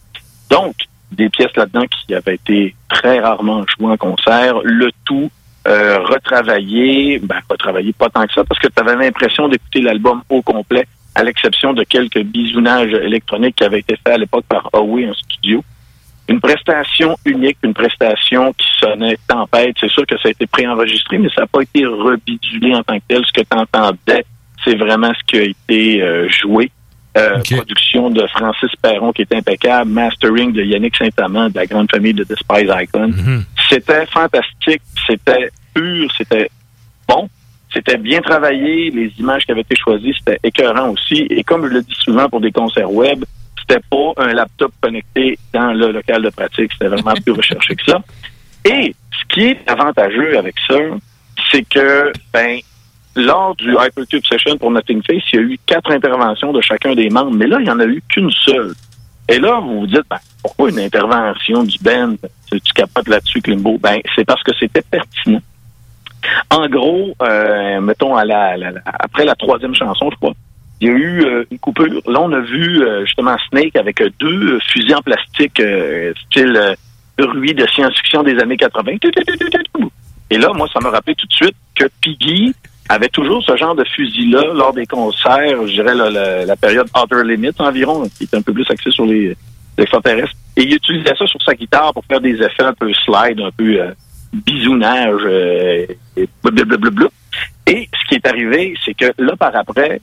Donc, des pièces là-dedans qui avaient été très rarement jouées en concert, le tout euh, retravaillé, ben retravaillé pas tant que ça, parce que tu avais l'impression d'écouter l'album au complet, à l'exception de quelques bisounages électroniques qui avaient été faits à l'époque par Huawei en studio. Une prestation unique, une prestation qui sonnait tempête. C'est sûr que ça a été préenregistré, mais ça n'a pas été rebidulé en tant que tel. Ce que tu entendais, c'est vraiment ce qui a été euh, joué. Euh, Production de Francis Perron qui est impeccable, mastering de Yannick Saint-Amand de la grande famille de Despise Icon. C'était fantastique, c'était pur, c'était bon, c'était bien travaillé, les images qui avaient été choisies, c'était écœurant aussi. Et comme je le dis souvent pour des concerts web, c'était pas un laptop connecté dans le local de pratique, c'était vraiment plus recherché que ça. Et ce qui est avantageux avec ça, c'est que, ben, lors du Hypercube Session pour Nothing Face, il y a eu quatre interventions de chacun des membres, mais là, il n'y en a eu qu'une seule. Et là, vous vous dites, ben, pourquoi une intervention du band? Tu, capotes là-dessus, Klimbo? Ben, c'est parce que c'était pertinent. En gros, euh, mettons, à la- après la troisième chanson, je crois, il y a eu euh, une coupure. Là, on a vu euh, justement Snake avec euh, deux fusils en plastique, euh, style euh, bruit de science-fiction des années 80. Et là, moi, ça m'a rappelé tout de suite que Piggy avait toujours ce genre de fusil-là lors des concerts, je dirais la, la- période Outer Limits environ, qui est un peu plus axée sur les, extraterrestres. Et il utilisait ça sur sa guitare pour faire des effets un peu slide, un peu bisounage, et blablabla. Et ce qui est arrivé, c'est que là, par après,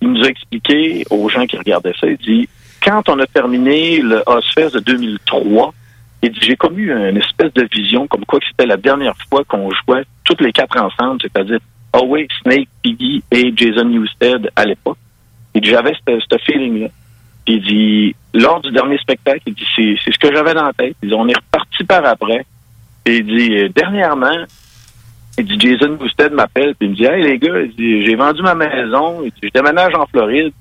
il nous a expliqué aux gens qui regardaient ça, il dit, quand on a terminé le Ozfest de 2003, il dit, j'ai comme eu une espèce de vision comme quoi que c'était la dernière fois qu'on jouait toutes les quatre ensemble, c'est-à-dire Howe, Snake, Piggy et Jason Newsted à l'époque. Il dit, j'avais ce feeling-là. Il dit, lors du dernier spectacle, il dit, c'est ce que j'avais dans la tête. Il dit, on est reparti par après. Et il dit, dernièrement, il dit, Jason Boosted m'appelle, puis il me dit, hey les gars, j'ai vendu ma maison, je déménage en Floride.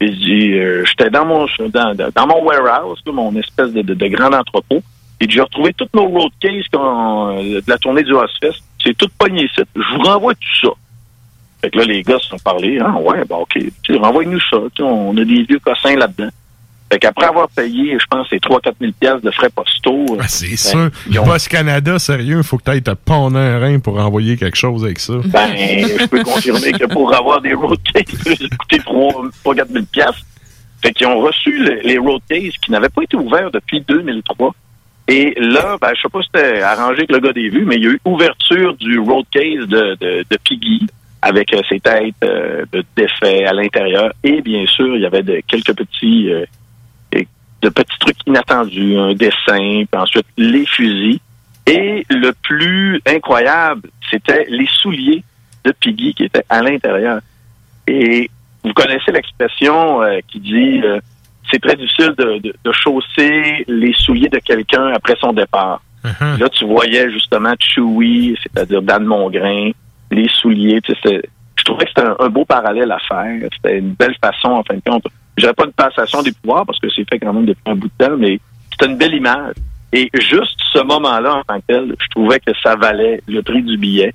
Il dit, euh, j'étais dans mon dans, mon warehouse, mon espèce de, de, grand entrepôt. Et j'ai retrouvé toutes nos road cases euh, de la tournée du Ozfest. C'est tout pogné ici. Je vous renvoie tout ça. Fait que là, les gars se sont parlé. Ah ouais, bah ok. Renvoie-nous ça. On a des vieux cossins là-dedans. Fait qu'après avoir payé, je pense, c'est 3-4 000 piastres de frais postaux. euh,
C'est
ben,
sûr.
ont-
Post Canada, sérieux, faut que tu ailles te pendre un rein pour envoyer quelque chose avec ça.
Ben, je peux confirmer que pour avoir des road cases, coûté 3 4 000 piastres. Fait qu'ils ont reçu le- les road cases qui n'avaient pas été ouverts depuis 2003. Et là, ben, je sais pas si c'était arrangé avec le gars des vues, mais il y a eu ouverture du road case de, de, de Piggy avec euh, ses têtes euh, de défait à l'intérieur. Et bien sûr, il y avait de, quelques petits euh, et de petits trucs inattendus, un dessin, puis ensuite les fusils. Et le plus incroyable, c'était les souliers de Piggy qui étaient à l'intérieur. Et vous connaissez l'expression euh, qui dit euh, c'est très difficile de, de, de chausser les souliers de quelqu'un après son départ. Là, tu voyais justement Chewie, c'est-à-dire Dan Mongrain, les souliers. tu sais, c'est- Je trouvais que c'était un, un beau parallèle à faire. C'était une belle façon, en fin de compte. Je pas une passation des pouvoirs parce que c'est fait quand même depuis un bout de temps, mais c'était une belle image. Et juste ce moment-là, en tant que tel, je trouvais que ça valait le prix du billet,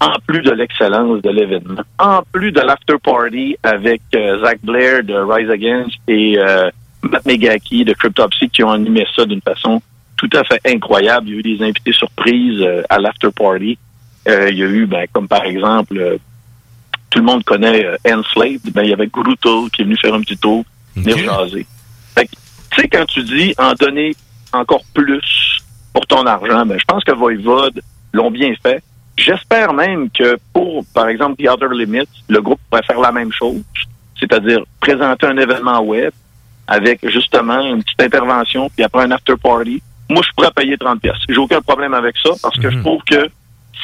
en plus de l'excellence de l'événement, en plus de l'after party avec euh, Zach Blair de Rise Against et euh, Matt Megaki de Cryptopsy qui ont animé ça d'une façon tout à fait incroyable. Il y a eu des invités surprises euh, à l'after party. Il y a eu, ben, comme par exemple, tout le monde connaît euh, Enslaved, ben, il y avait Guruto qui est venu faire un petit tour, venir jaser. Fait que, tu sais, quand tu dis en donner encore plus pour ton argent, ben, je pense que Voivode l'ont bien fait. J'espère même que pour, par exemple, The Other Limits, le groupe pourrait faire la même chose, c'est-à-dire présenter un événement web avec justement une petite intervention, puis après un after party. Moi, je pourrais payer 30 pièces. J'ai aucun problème avec ça parce que je trouve que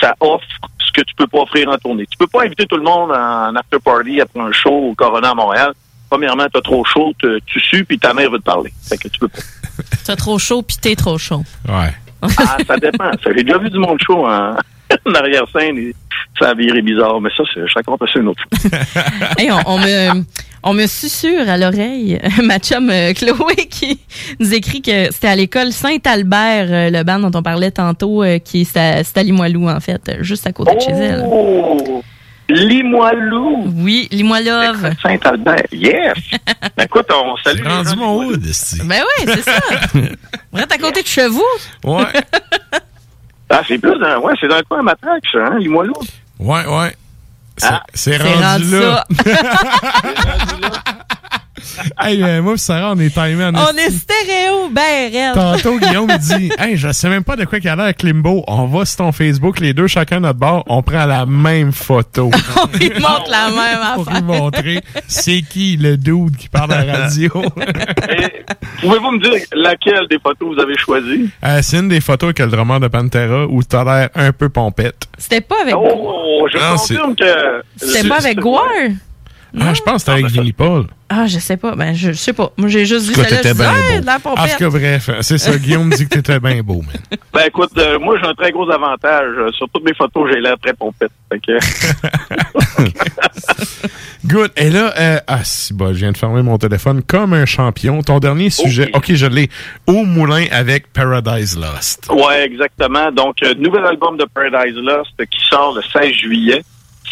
ça offre ce que tu peux pas offrir en tournée. Tu peux pas inviter tout le monde en after party après un show au Corona à Montréal. Premièrement, t'as trop chaud, te- tu sues, puis ta mère veut te parler. Fait que tu peux pas.
T'as trop chaud, puis t'es trop chaud.
Ouais.
Ah, ça dépend. J'ai déjà vu du monde chaud en, en arrière-scène et ça a viré bizarre. Mais ça, c'est, je raconte ça une autre fois.
Hey, on, on me, on me susurre à l'oreille, ma chum euh, Chloé qui nous écrit que c'était à l'école Saint-Albert, euh, le ban dont on parlait tantôt, euh, qui est à, c'est à Limoilou, en fait, juste à côté de chez elle.
Oh! Limoilou!
Oui, Limoilove.
Saint-Albert, yes! Ben, écoute, on salue.
rendu mon hood,
Ben oui, c'est ça. On est à côté de chez vous.
Ouais.
Ah, c'est plus dans, ouais, c'est dans le coin à Matraque, ça, hein, Limoilou?
Ouais, ouais. C'est
Ah.
rendu,
rendu
là. hey, euh, moi pis Sarah, on est timés en
On est stéréo, ben.
Tantôt, Guillaume me dit Hey, je sais même pas de quoi qu'il a l'air Klimbo. On va sur ton Facebook, les deux chacun notre bord, on prend la même photo.
on lui montre la même
Pour lui
affaire.
montrer c'est qui le dude qui parle à la radio.
Pouvez-vous me dire laquelle des photos vous avez choisi?
Euh, c'est une des photos avec le drummer de Pantera où t'as l'air un peu pompette.
C'était pas avec.
Oh, je
Non,
confirme que.
C'était pas avec
Ah, je pense que c'était avec Vinnie Paul.
Ah, je sais pas. Ben, je, je sais pas. Moi, j'ai juste
cas,
celle-là.
t'étais bien
Ah,
beau. En tout cas, bref, c'est ça. Guillaume dit que t'étais bien beau, man.
Ben écoute, euh, moi j'ai un très gros avantage. Euh, Sur toutes mes photos, j'ai l'air très pompette. Fait que...
Good. Et là, euh, ah, si, bah, je viens de fermer mon téléphone comme un champion. Ton dernier sujet, ok, je l'ai. Au moulin avec Paradise Lost.
Ouais, exactement. Donc, euh, nouvel album de Paradise Lost qui sort le 16 juillet.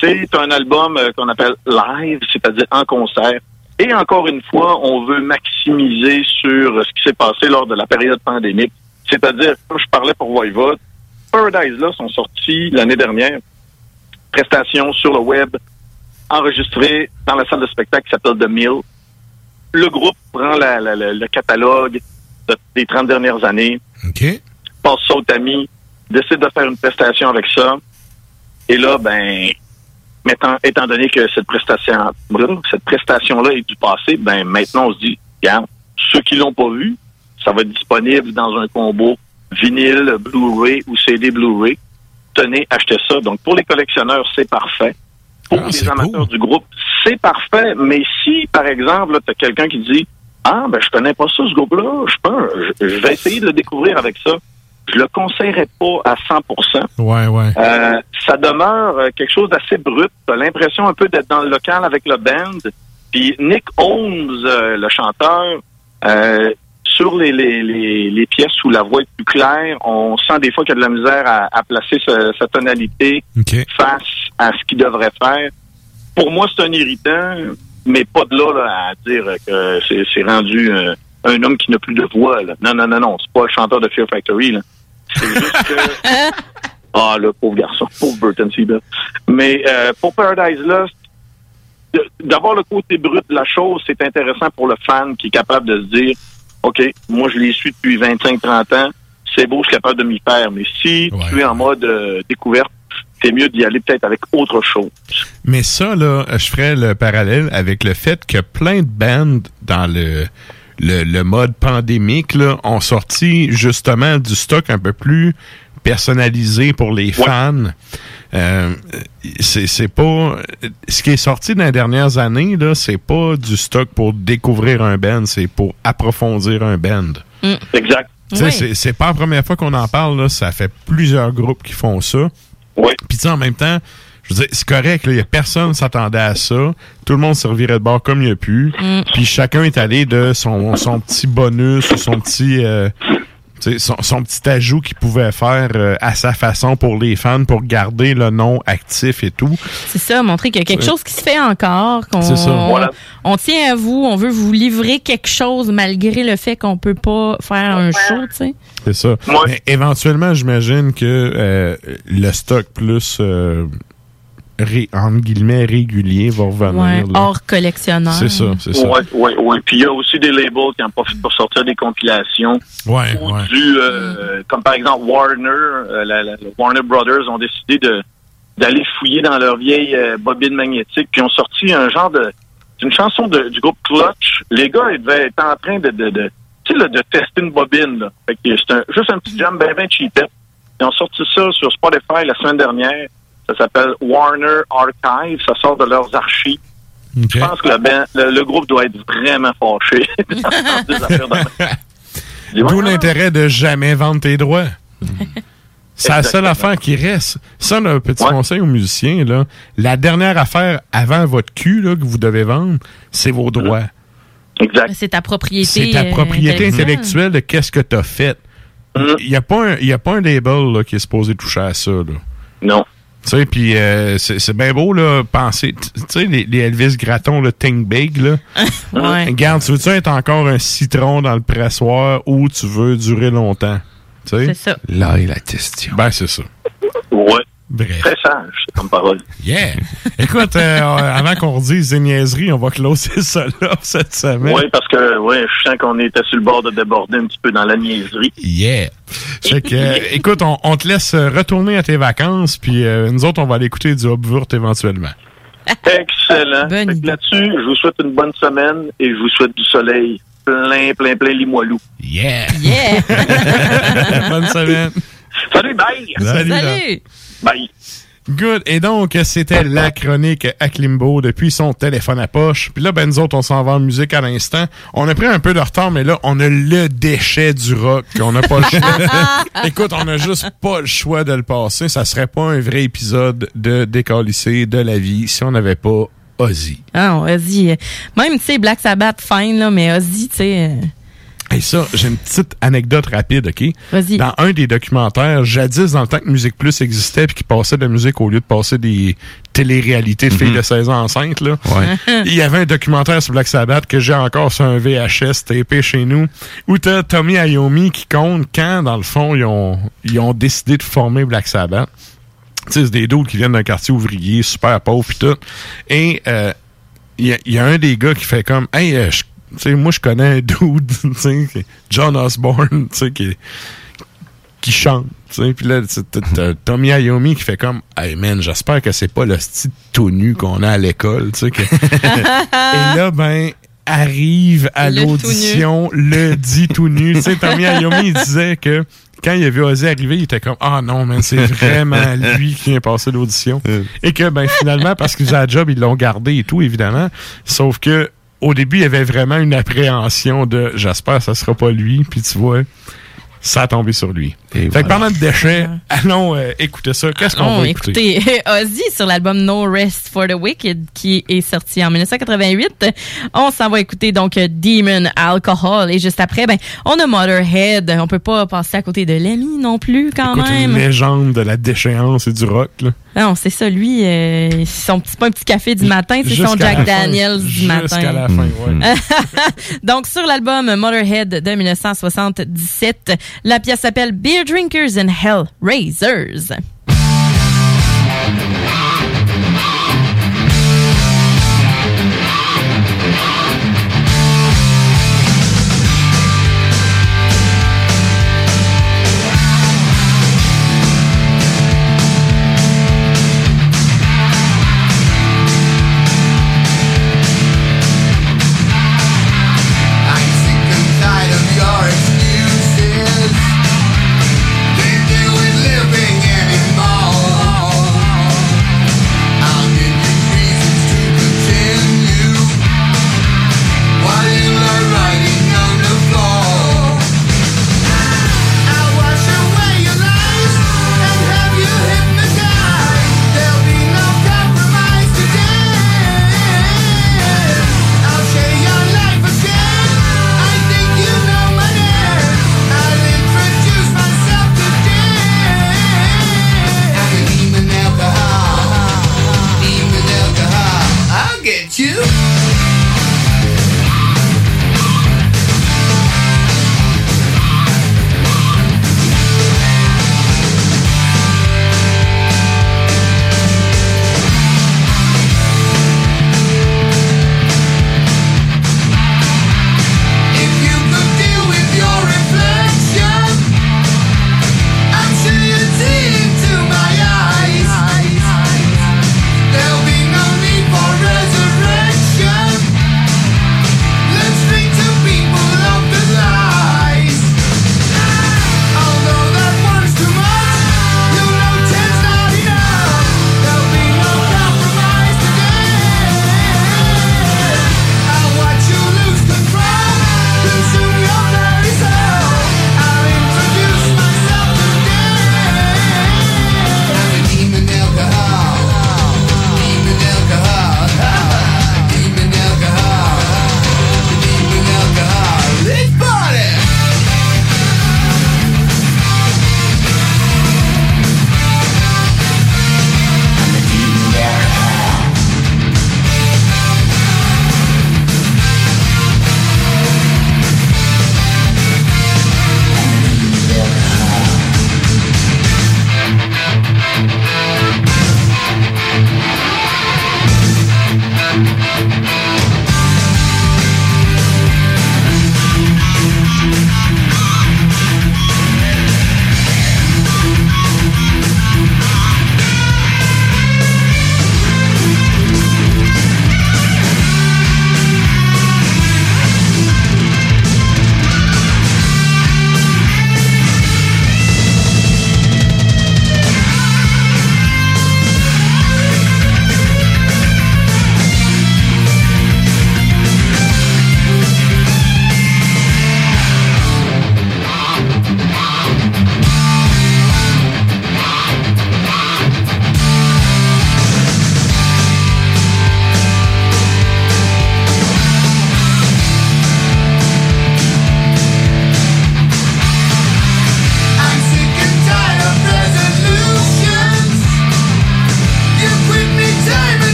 C'est un album euh, qu'on appelle live, c'est-à-dire en concert. Et encore une fois, on veut maximiser sur ce qui s'est passé lors de la période pandémique. C'est-à-dire, comme je parlais pour Voivode, Paradise Lost sont sortis l'année dernière. Prestations sur le web, enregistrées dans la salle de spectacle qui s'appelle The Mill. Le groupe prend la- la- la- le catalogue de- des 30 dernières années,
OK.
passe ça au tamis, décide de faire une prestation avec ça. Et là, ben, mettant, étant donné que cette prestation, cette prestation-là est du passé, ben, maintenant, on se dit, regarde, ceux qui l'ont pas vu, ça va être disponible dans un combo vinyle, Blu-ray ou CD Blu-ray. Tenez, achetez ça. Donc, pour les collectionneurs, c'est parfait. Pour les amateurs du groupe, c'est parfait. Mais si, par exemple, tu as quelqu'un qui dit, ah, ben, je connais pas ça, ce groupe-là, je, peux, je, je vais essayer de le découvrir avec ça. Je le conseillerais pas à 100%
Ouais, ouais.
Euh, ça demeure euh, quelque chose d'assez brut. T'as l'impression un peu d'être dans le local avec le band. Puis Nick Holmes, euh, le chanteur, euh, sur les, les, les, les pièces où la voix est plus claire, on sent des fois qu'il y a de la misère à, à placer ce- sa tonalité face à ce qu'il devrait faire. Pour moi, c'est un irritant, mais pas de là, là, à dire que c'est c'est rendu euh, un homme qui n'a plus de voix. Là. Non, non, non, non, c'est pas le chanteur de Fear Factory. Là. C'est juste que... Ah, le pauvre garçon, pauvre Burton Seabell. Mais euh, pour Paradise Lost, d'avoir le côté brut de la chose, c'est intéressant pour le fan qui est capable de se dire, OK, moi je les suis depuis 25-30 ans, c'est beau, je suis capable de m'y faire. Mais si tu es en mode euh, découverte, c'est mieux d'y aller peut-être avec autre chose.
Mais ça, là, je ferais le parallèle avec le fait que plein de bands dans le, le, le mode pandémique là, ont sorti justement du stock un peu plus personnalisé pour les fans. Euh, c'est c'est pas ce qui est sorti dans les dernières années là, c'est pas du stock pour découvrir un band, c'est pour approfondir un band.
Exact.
Tu sais,
Oui.
c'est- c'est pas la première fois qu'on en parle, là. ça fait plusieurs groupes qui font ça.
Oui.
Puis tu sais, en même temps, je veux dire, c'est correct, il y a personne s'attendait à ça. Tout le monde servirait de bord comme il y a pu.
Mm.
Puis chacun est allé de son, son petit bonus ou son petit euh, tu sais, son, son petit ajout qu'il pouvait faire euh, à sa façon pour les fans pour garder le nom actif et tout.
C'est ça, montrer qu'il y a quelque chose qui se fait encore, qu'on
C'est ça.
on,
Voilà.
on tient à vous, on veut vous livrer quelque chose malgré le fait qu'on peut pas faire un show, tu sais.
C'est ça. Mais éventuellement, j'imagine que euh, le stock plus euh, ré- entre guillemets régulier va revenir.
Ouais,
là.
hors collectionneur.
C'est ça, c'est ça.
Oui, oui, oui. Puis il y a aussi des labels qui en profitent pour sortir des compilations.
Ouais,
Ou
ouais.
du, euh, comme par exemple Warner, euh, la- la- la Warner Brothers ont décidé de d'aller fouiller dans leur vieille euh, bobine magnétique, puis ont sorti un genre de une chanson de- du groupe Clutch. Les gars, ils devaient être en train de, de, de tu sais, là, de tester une bobine. Là. Fait que c'est un- juste un petit jam bien, bien cheapette. Ils ont sorti ça sur Spotify la semaine dernière. Ça s'appelle Warner Archive. Ça sort de leurs archives. Je pense que le, ben- le, le groupe doit être vraiment fâché.
D'où l'intérêt de jamais vendre tes droits. C'est la seule affaire qui reste. Ça, un petit conseil aux musiciens, là, la dernière affaire avant votre cul là, que vous devez vendre, c'est vos droits.
Exact.
C'est ta propriété.
C'est ta
euh,
propriété intellectuelle de qu'est-ce que tu as fait. Il n'y a, pas un- il y a pas un label là, qui est supposé toucher à ça. Là.
Non.
Tu sais, puis euh, c'est c'est bien beau, là, penser. Tu sais, les, les Elvis Gratton, le Think Big, là.
Ouais.
Regarde, tu veux-tu être encore un citron dans le pressoir ou tu veux durer longtemps? Tu sais?
C'est ça.
Là est la question. Ben, c'est ça.
Ouais.
Bref.
Très sage, comme parole.
Yeah! Écoute, euh, avant qu'on redise des niaiseries, on va closer ça là cette semaine.
Oui, parce que ouais, je sens qu'on était sur le bord de déborder un petit peu dans la niaiserie.
Yeah! Fait que, euh, écoute, on, on te laisse euh, retourner à tes vacances, puis euh, nous autres, on va aller écouter du Hobvurt éventuellement.
Excellent. Que Là-dessus, je vous souhaite une bonne semaine et je vous souhaite du soleil. Plein, plein, plein limoilou.
Yeah!
Yeah!
Bonne semaine!
Salut, bye!
Salut! là.
Bye!
Good. Et donc, c'était la chronique à Klimbo depuis son téléphone à poche. Puis là, ben, nous autres, on s'en va en musique à l'instant. On a pris un peu de retard, mais là, on a le déchet du rock. On n'a pas le choix. Écoute, on a juste pas le choix de le passer. Ça serait pas un vrai épisode de Décalissé de la vie si on n'avait pas Ozzy.
Ah, Ozzy. euh, Même, tu sais, Black Sabbath, fine, là, mais Ozzy, tu sais. Euh,
Et ça, j'ai une petite anecdote rapide, OK?
Vas-y.
Dans un des documentaires, jadis, dans le temps que Musique Plus existait puis qui passait de la musique au lieu de passer des téléréalités de filles de 16 ans enceintes, là, il y avait un documentaire sur Black Sabbath que j'ai encore sur un VHS tapé chez nous, où t'as Tommy Iommi qui compte quand, dans le fond, ils ont, ils ont décidé de former Black Sabbath. Tu sais, c'est des doutes qui viennent d'un quartier ouvrier, super pauvre puis tout. Et euh, il y, a- il y a un des gars qui fait comme Hey, euh, je- tu sais, moi je connais un dude, tu sais, qui est John Osborne, tu sais, qui, qui chante. tu sais. Puis là, t'as- t'as Tommy Iommi qui fait comme Hey man, j'espère que c'est pas le style tout nu qu'on a à l'école. tu sais, que- Et là, ben, arrive à l'audition le dit tout nu. Tu sais, Tommy Iommi il disait que quand il a vu Ozzy arriver, il était comme Ah non, man, c'est vraiment lui qui vient passer l'audition. Et que ben finalement, parce qu'ils ont un job, ils l'ont gardé et tout, évidemment. Sauf que au début, il y avait vraiment une appréhension de j'espère que ça sera pas lui, puis tu vois, ça a tombé sur lui. Fait que pendant le déchet, allons euh, écouter ça. Qu'est-ce qu'on
On
va écouter?
écoutez Ozzy sur l'album No Rest for the Wicked qui est sorti en 1988. On s'en va écouter donc Demon Alcohol et juste après, ben, on a Motorhead. On peut pas passer à côté de Lemmy non plus quand
Écoute,
même.
une légende de la déchéance et du rock. Là.
Non, c'est ça, lui, euh, son petit, pas un petit café du matin, c'est son Jack
fin.
Daniels du matin.
Jusqu'à la fin, ouais.
Donc, sur l'album Motorhead de 1977, la pièce s'appelle Beer Drinkers and Hell Raisers.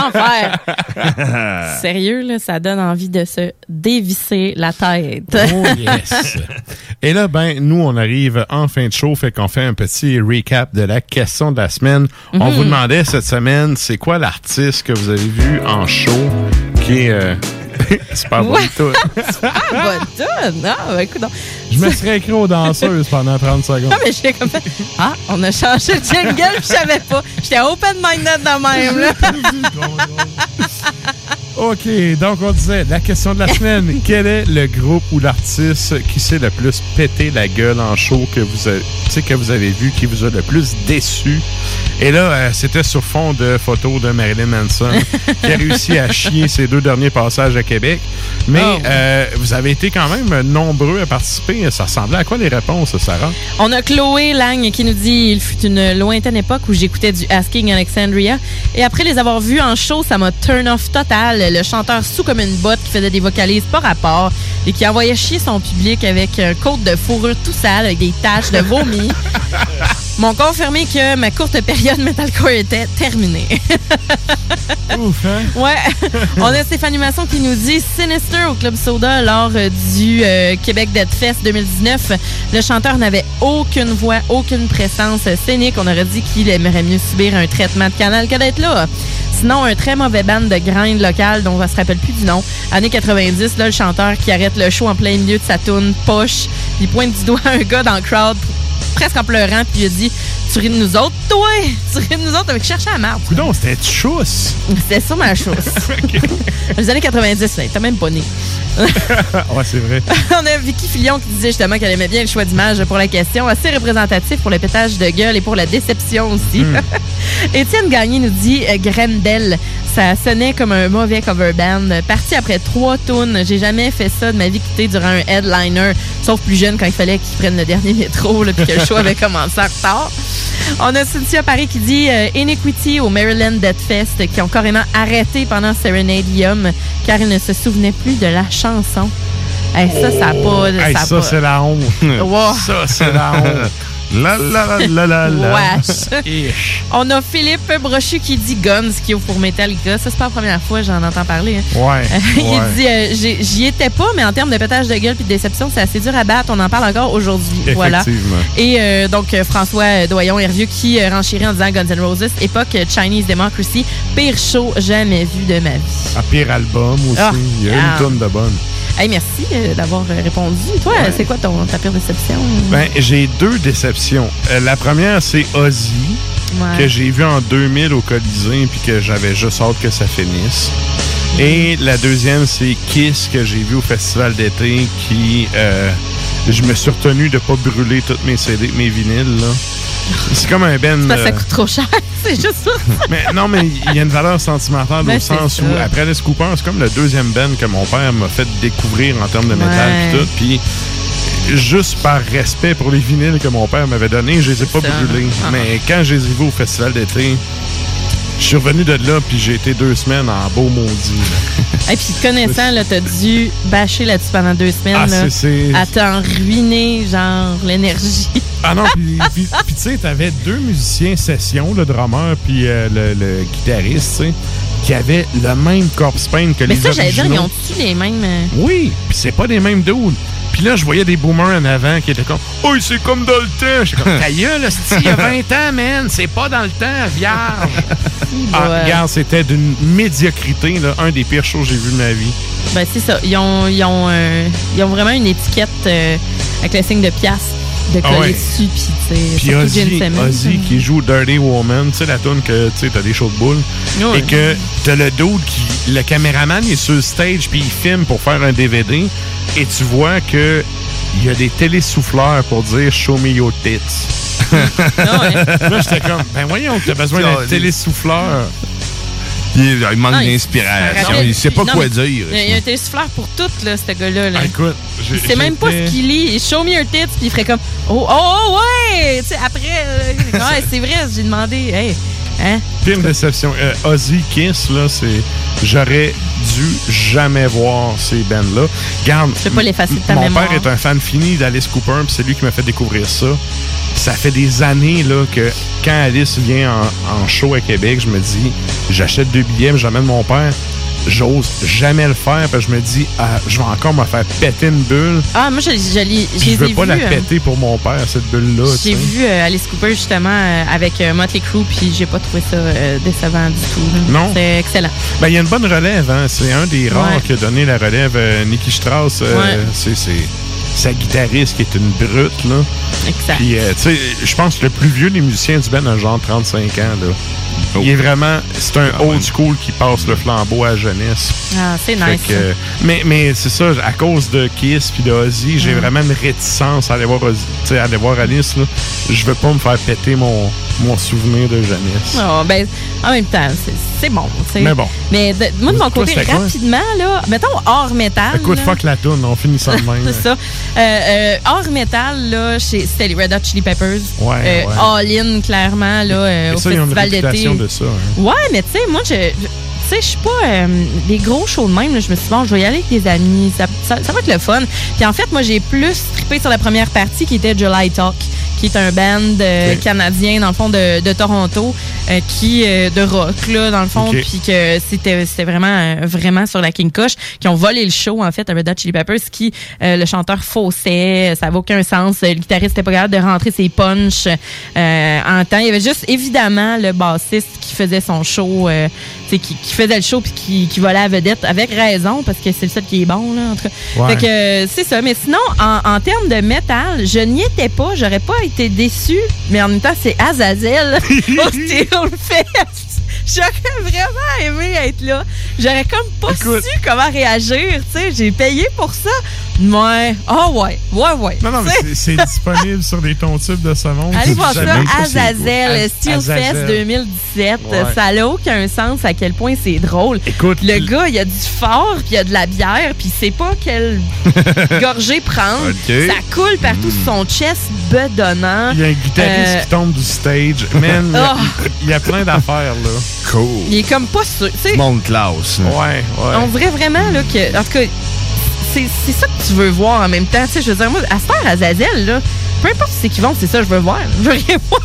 L'enfer. Sérieux, là, ça donne envie de se dévisser la tête.
Oh yes. Et là, ben, nous, on arrive en fin de show, fait qu'on fait un petit recap de la question de la semaine. On
Mhm.
vous demandait cette semaine, c'est quoi l'artiste que vous avez vu en show qui est... euh, Super bon
Ouais.
tout.
Ah, bonne tonne. Ah, ben, écoute donc.
Je me serais écrit aux danseuses pendant 30 secondes.
Ah, mais j'étais comme fait, Ah, on a changé le jingle, je savais pas. J'étais open-minded de même, là.
OK, donc on disait, la question de la semaine, quel est le groupe ou l'artiste qui s'est le plus pété la gueule en show que vous avez, que vous avez vu, qui vous a le plus déçu? Et là, euh, c'était sur fond de photos de Marilyn Manson, qui a réussi à chier ses deux derniers passages à Québec. Mais
Oh.
euh, vous avez été quand même nombreux à participer. Ça ressemblait à quoi les réponses, Sarah?
On a Chloé Lang qui nous dit Il fut une lointaine époque où j'écoutais du Asking Alexandria. Et après les avoir vus en show, ça m'a turn off total. Le chanteur sous comme une botte qui faisait des vocalises pas rapport et qui envoyait chier son public avec un côte de fourrure tout sale avec des taches de vomi. M'ont confirmé que ma courte période metalcore était terminée.
Ouf, hein?
Ouais. On a Stéphanie Masson qui nous dit Sinister au Club Soda lors euh, du euh, Québec Dead Fest 2019. Le chanteur n'avait aucune voix, aucune présence scénique. On aurait dit qu'il aimerait mieux subir un traitement de canal que d'être là. Sinon, un très mauvais band de grind local dont on se rappelle plus du nom. Années 90, là, le chanteur qui arrête le show en plein milieu de sa toune poche. Il pointe du doigt un gars dans le crowd presque en pleurant puis il a dit tu ris de nous autres toi tu ris de nous autres avec chercher à marde
Coudon, c'était chousse.
c'était ça ma chose. Les années 90, là, t'as même pas né.
ouais, c'est vrai.
On a Vicky Fillon qui disait justement qu'elle aimait bien le choix d'image pour la question, assez représentatif pour le pétage de gueule et pour la déception aussi.
Hmm.
Étienne Gagné nous dit euh, Grendel, ça sonnait comme un mauvais cover band. Parti après trois tunes, j'ai jamais fait ça de ma vie quitter durant un headliner, sauf plus jeune quand il fallait qu'ils prennent le dernier métro là, puis que le show avait commencé en retard. On a Cynthia Paris qui dit euh, Iniquity au Maryland Death Fest qui ont carrément arrêté pendant Serenadium car ils ne se souvenaient plus de la chanson. Hey, ça, ça pas.
Hey,
a
ça,
pas-
c'est la honte.
Wow.
Ça, c'est la honte. La la la la la.
Wesh. On a Philippe Brochu qui dit Guns qui ouvre pour Metallica. Ça, c'est pas la première fois que j'en entends parler. hein.
Ouais.
il
ouais.
dit euh, j'ai- J'y étais pas, mais en termes de pétage de gueule puis de déception, c'est assez dur à battre. On en parle encore aujourd'hui. Voilà.
Effectivement.
Et euh, donc, euh, François Doyon Hervieux qui euh, renchérit en disant Guns N' Roses, époque euh, Chinese Democracy, pire show jamais vu de ma vie.
Un pire album aussi.
Ah,
Il y a
ah.
une tonne de bonnes.
Hey, merci euh, d'avoir euh, répondu. Toi,
Ouais.
c'est quoi ton, ta pire déception?
Ben, j'ai deux déceptions. Euh, la première, c'est Ozzy,
Ouais.
que j'ai vu en 2000 au Colisée, puis que j'avais juste hâte que ça finisse. Et la deuxième, c'est Kiss, que j'ai vu au Festival d'été, qui... euh, je me suis retenu de pas brûler toutes mes CD, mes vinyles, là. C'est comme un ben...
C'est parce que ça
euh,
coûte trop cher. c'est juste ça.
mais non, mais il y a une valeur sentimentale
Ben,
au sens
ça.
où, après Alice Cooper, c'est comme le deuxième band que mon père m'a fait découvrir en termes de métal
Ouais.
et tout. Puis, juste par respect pour les vinyles que mon père m'avait donnés, je les ai pas brûlés.
Ah.
Mais quand je les ai vus au festival d'été, je suis revenu de là, puis j'ai été deux semaines en beau maudit.
Et puis, connaissant, là, t'as dû bâcher là-dessus pendant deux semaines.
Ah,
là,
c'est- c'est-
À t'en ruiner, genre, l'énergie.
Ah non, puis puis- puis tu sais, t'avais deux musiciens session, le drummer puis euh, le, le guitariste, tu sais, qui avaient le même corpse paint que
Mais
les
ça, j'allais dire, ils ont-tu les mêmes. euh,
Oui, puis c'est pas les mêmes dudes. Puis là, je voyais des boomers en avant qui étaient comme « Oh, c'est comme dans le temps! » J'étais comme « Ta gueule, il y a 20 ans, man! C'est pas dans le temps, vierge! » Ah,
Ouais.
regarde, c'était d'une médiocrité, là, un des pires shows que j'ai vu de ma vie.
Ben, c'est ça. Ils ont, ils ont, euh, ils ont vraiment une étiquette euh, avec le signe de pièce de
Ah
coller
ouais.
dessus. Puis, tu sais,
Puis
surtout
Ozzy. Ozzy qui joue Dirty Woman, tu sais, la tune que tu sais, t'as des shows de boules.
Ouais.
Et que t'as le dude qui. Le caméraman est sur le stage puis il filme pour faire un DVD. Et tu vois que il y a des télésouffleurs pour dire Show me your tits. Là, j'étais comme, ben voyons, t'as besoin d'un télésouffleur.
Il, il manque
il-
d'inspiration. Il sait pas quoi
mais
dire.
Il y a- il un télésouffleur pour tout, là, ce gars-là. Là.
Ah, écoute,
Il sait même pas ce qu'il lit. Show me your tits, puis il ferait comme Oh, oh, oh, ouais! Tu sais, après, euh, ouais, c'est vrai, j'ai demandé. Hey, hein?
Pire déception. Euh, Ozzy Kiss, là, c'est. J'aurais dû jamais voir ces bands-là. Garde.
Je pas l'effacer de ta
Mon
mémoire.
père est un fan fini d'Alice Cooper, puis c'est lui qui m'a fait découvrir ça. ça fait des années là, que quand Alice vient en, en show à Québec, je me dis, j'achète deux billets, mais j'amène mon père. J'ose jamais le faire parce que je me dis, ah, je vais encore me faire péter une bulle.
Ah, moi, je, je, je
je veux pas la
euh,
péter pour mon père, cette bulle-là.
J'ai vu euh, Alice Cooper justement euh, avec euh, Motley Crue, puis j'ai pas trouvé ça euh, décevant du tout.
Non?
C'est excellent.
Ben, il y a une bonne relève, hein. C'est un des rares
Ouais.
qui a donné la relève. Nicky Strauss,
Ouais.
c'est sa guitariste qui est une brute, là.
Exact.
Puis, euh, tu sais, je pense que le plus vieux des musiciens du band a genre 35 ans, là. Il est vraiment... C'est un old school qui passe le flambeau à la jeunesse.
Ah, c'est nice.
que, mais mais c'est ça, à cause de Kiss puis de Ozzy, j'ai
Mm.
vraiment une réticence à aller voir, Ozzy- tu sais, à aller voir Alice. Là. Je veux pas me faire péter mon, mon souvenir de jeunesse.
Oh, ben, en même temps, c'est- bon.
Mais bon.
Mais de- moi, de mon côté, rapidement, là, mettons hors métal.
Écoute,
là.
fuck la toune, on finit ça de même.
c'est ça. Euh, euh, hors métal, là, c'était les Red Hot Chili Peppers.
Ouais,
Euh,
ouais.
All-in, clairement, là, au
ça,
festival d'été.
de ça. hein.
Ouais, mais tu sais, moi, je. je- Tu sais, je suis pas. euh, des gros shows de même, là, je me suis dit, bon, je vais y aller avec des amis. Ça, ça, ça va être le fun. Puis en fait, moi, j'ai plus trippé sur la première partie qui était July Talk, qui est un band euh, canadien, dans le fond, de, de Toronto, euh, qui. euh, de rock, là, dans le fond.
Ok.
Puis que c'était c'était vraiment, euh, vraiment sur la King Koch, qui ont volé le show, en fait, à Red Hot Chili Peppers, qui. euh, le chanteur faussait, ça avait aucun sens. Le guitariste n'était pas capable de rentrer ses punches euh, en temps. Il y avait juste, évidemment, le bassiste qui faisait son show, euh, qui, qui faisait le show puis qui, qui volait à la vedette, avec raison, parce que c'est le seul qui est bon, là, en tout cas.
Ouais.
Fait que, c'est ça. Mais sinon, en, en termes de métal, je n'y étais pas. J'aurais pas été déçu, mais en même temps, c'est Azazel au Steelfest. J'aurais vraiment aimé être là. J'aurais comme pas su comment réagir, tu sais. J'ai payé pour ça. Ouais. Ah ouais. Ouais, ouais.
Non, non, mais c'est- disponible sur des tons tubes de monde.
Allez voir ça. Azazel,
Az-
Steelfest
Azazel.
2017.
Ouais.
Ça n'a aucun sens à quel point c'est drôle.
Écoute,
le gars, il y a du fort, puis il y a de la bière, puis il sait pas quelle gorgée prendre. Ça coule partout sur son chest bedonnant.
Il y a un guitariste
Euh,
qui tombe du stage. Man, il y a-
Oh.
il y a plein d'affaires, là.
Cool.
Il est comme pas sûr. tu sais,
Monde classe. là.
Ouais, ouais.
On dirait vraiment là, que. En tout cas, c'est c'est ça que tu veux voir en même temps. Tu sais, je veux dire, moi, à cette heure, Azazel, là, peu importe c'est qui vont, c'est ça que je veux voir. Je veux rien voir.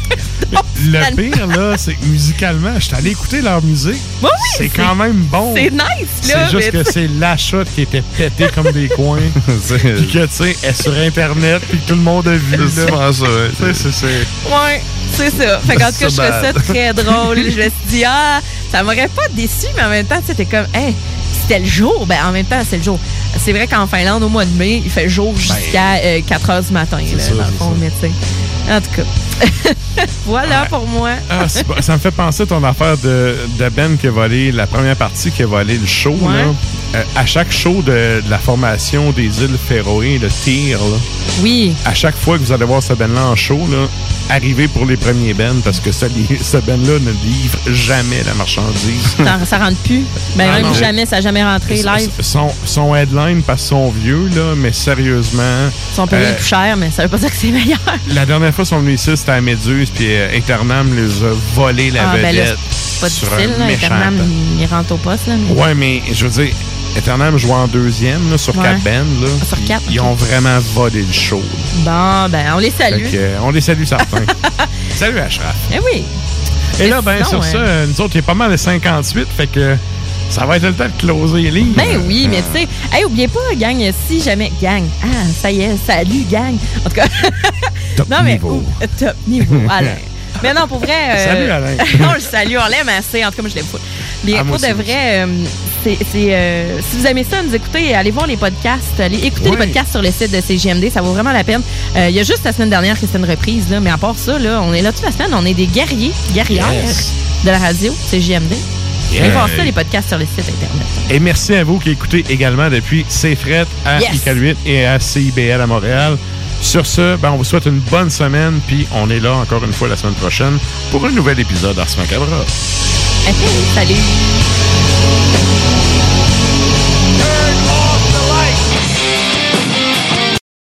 Le pire, là, c'est que musicalement, je suis allé écouter leur musique.
oui,
c'est
c'est-
quand même bon.
c'est nice, là,
C'est juste que c'est l'achat qui était pété comme des coins. Puis que, tu sais, elle est sur Internet, puis que tout le monde a vu.
C'est ça,
c'est- c'est-
Ouais, c'est ça. Fait qu'en tout cas, je
So
trouvais ça très drôle. Je me suis dit, ah, ça m'aurait pas déçu, mais en même temps, tu sais, t'es comme, hey, c'était le jour. Ben, en même temps, c'est le jour. C'est vrai qu'en Finlande, au mois de mai, il fait jour jusqu'à euh, 4 heures du matin, là,
ça,
dans le
c'est
fond,
ça.
mais tu sais. En tout cas. voilà
Ouais.
pour moi.
Ah, bon. ça me fait penser à ton affaire de, de Ben qui a volé la première partie, qui a volé le show.
Ouais.
Là. Euh, à chaque show de, de la formation des îles Féroé, le tir, là,
Oui.
à chaque fois que vous allez voir ce Ben-là en show, là, arrivez pour les premiers Ben parce que ce, ce Ben-là ne livre jamais la marchandise.
Ça, rentre plus. Ben,
Ah
même jamais, ça n'a jamais rentré live.
Son, son headline, parce qu'ils sont vieux, là, mais sérieusement.
Ils sont payés
euh,
plus cher, mais ça veut pas dire que c'est meilleur.
La dernière fois qu'ils sont venus ici, c'était à Méduse, puis euh, Internam les a volé la
ah, ben là,
vedette.
pas
sur
difficile,
un
là.
méchant
Eternam, il rentre au poste, là. mais-
Ouais, mais je veux dire, Eternam joue en deuxième là, sur
Ouais.
quatre bands. Là,
Ah, sur quatre,
Ils ont vraiment volé le show.
Bon, ben, on les salue.
Que, euh, on les salue certains. Salut Ashraf.
Eh oui.
Et là, ben,
sinon,
sur
euh,
ça, euh, nous autres, il y a pas mal de 58, fait que ça va être le temps de closer les lignes.
Ben oui, mais tu sais, hey, oubliez pas, gang, si jamais. Gang. Ah, ça y est, salut, gang. En tout cas.
Top
non, mais.
niveau.
ou- top niveau, Alain. Mais non, pour vrai. euh,
Salut, Alain.
non, le salut, on l'aime assez. En tout cas, moi, je l'aime pas. Mais
Ah,
pour de vrai, euh, c'est. euh, si vous aimez ça, nous écoutez, allez voir les podcasts. Allez écouter les podcasts sur le site de CGMD. Ça vaut vraiment la peine. Euh, Il y a juste la semaine dernière que c'était une reprise, là. Mais à part ça, là, on est là toute la semaine. On est des guerriers, guerrières
Yes.
de la radio, CGMD. Allez voir ça, les podcasts sur le site Internet.
Et merci à vous qui écoutez également depuis CFRET à
Yes.
ICAL8 et à CIBL à Montréal. Sur ce, ben, on vous souhaite une bonne semaine, puis on est là encore une fois la semaine prochaine pour un nouvel épisode d'Ars Macabra.
Salut!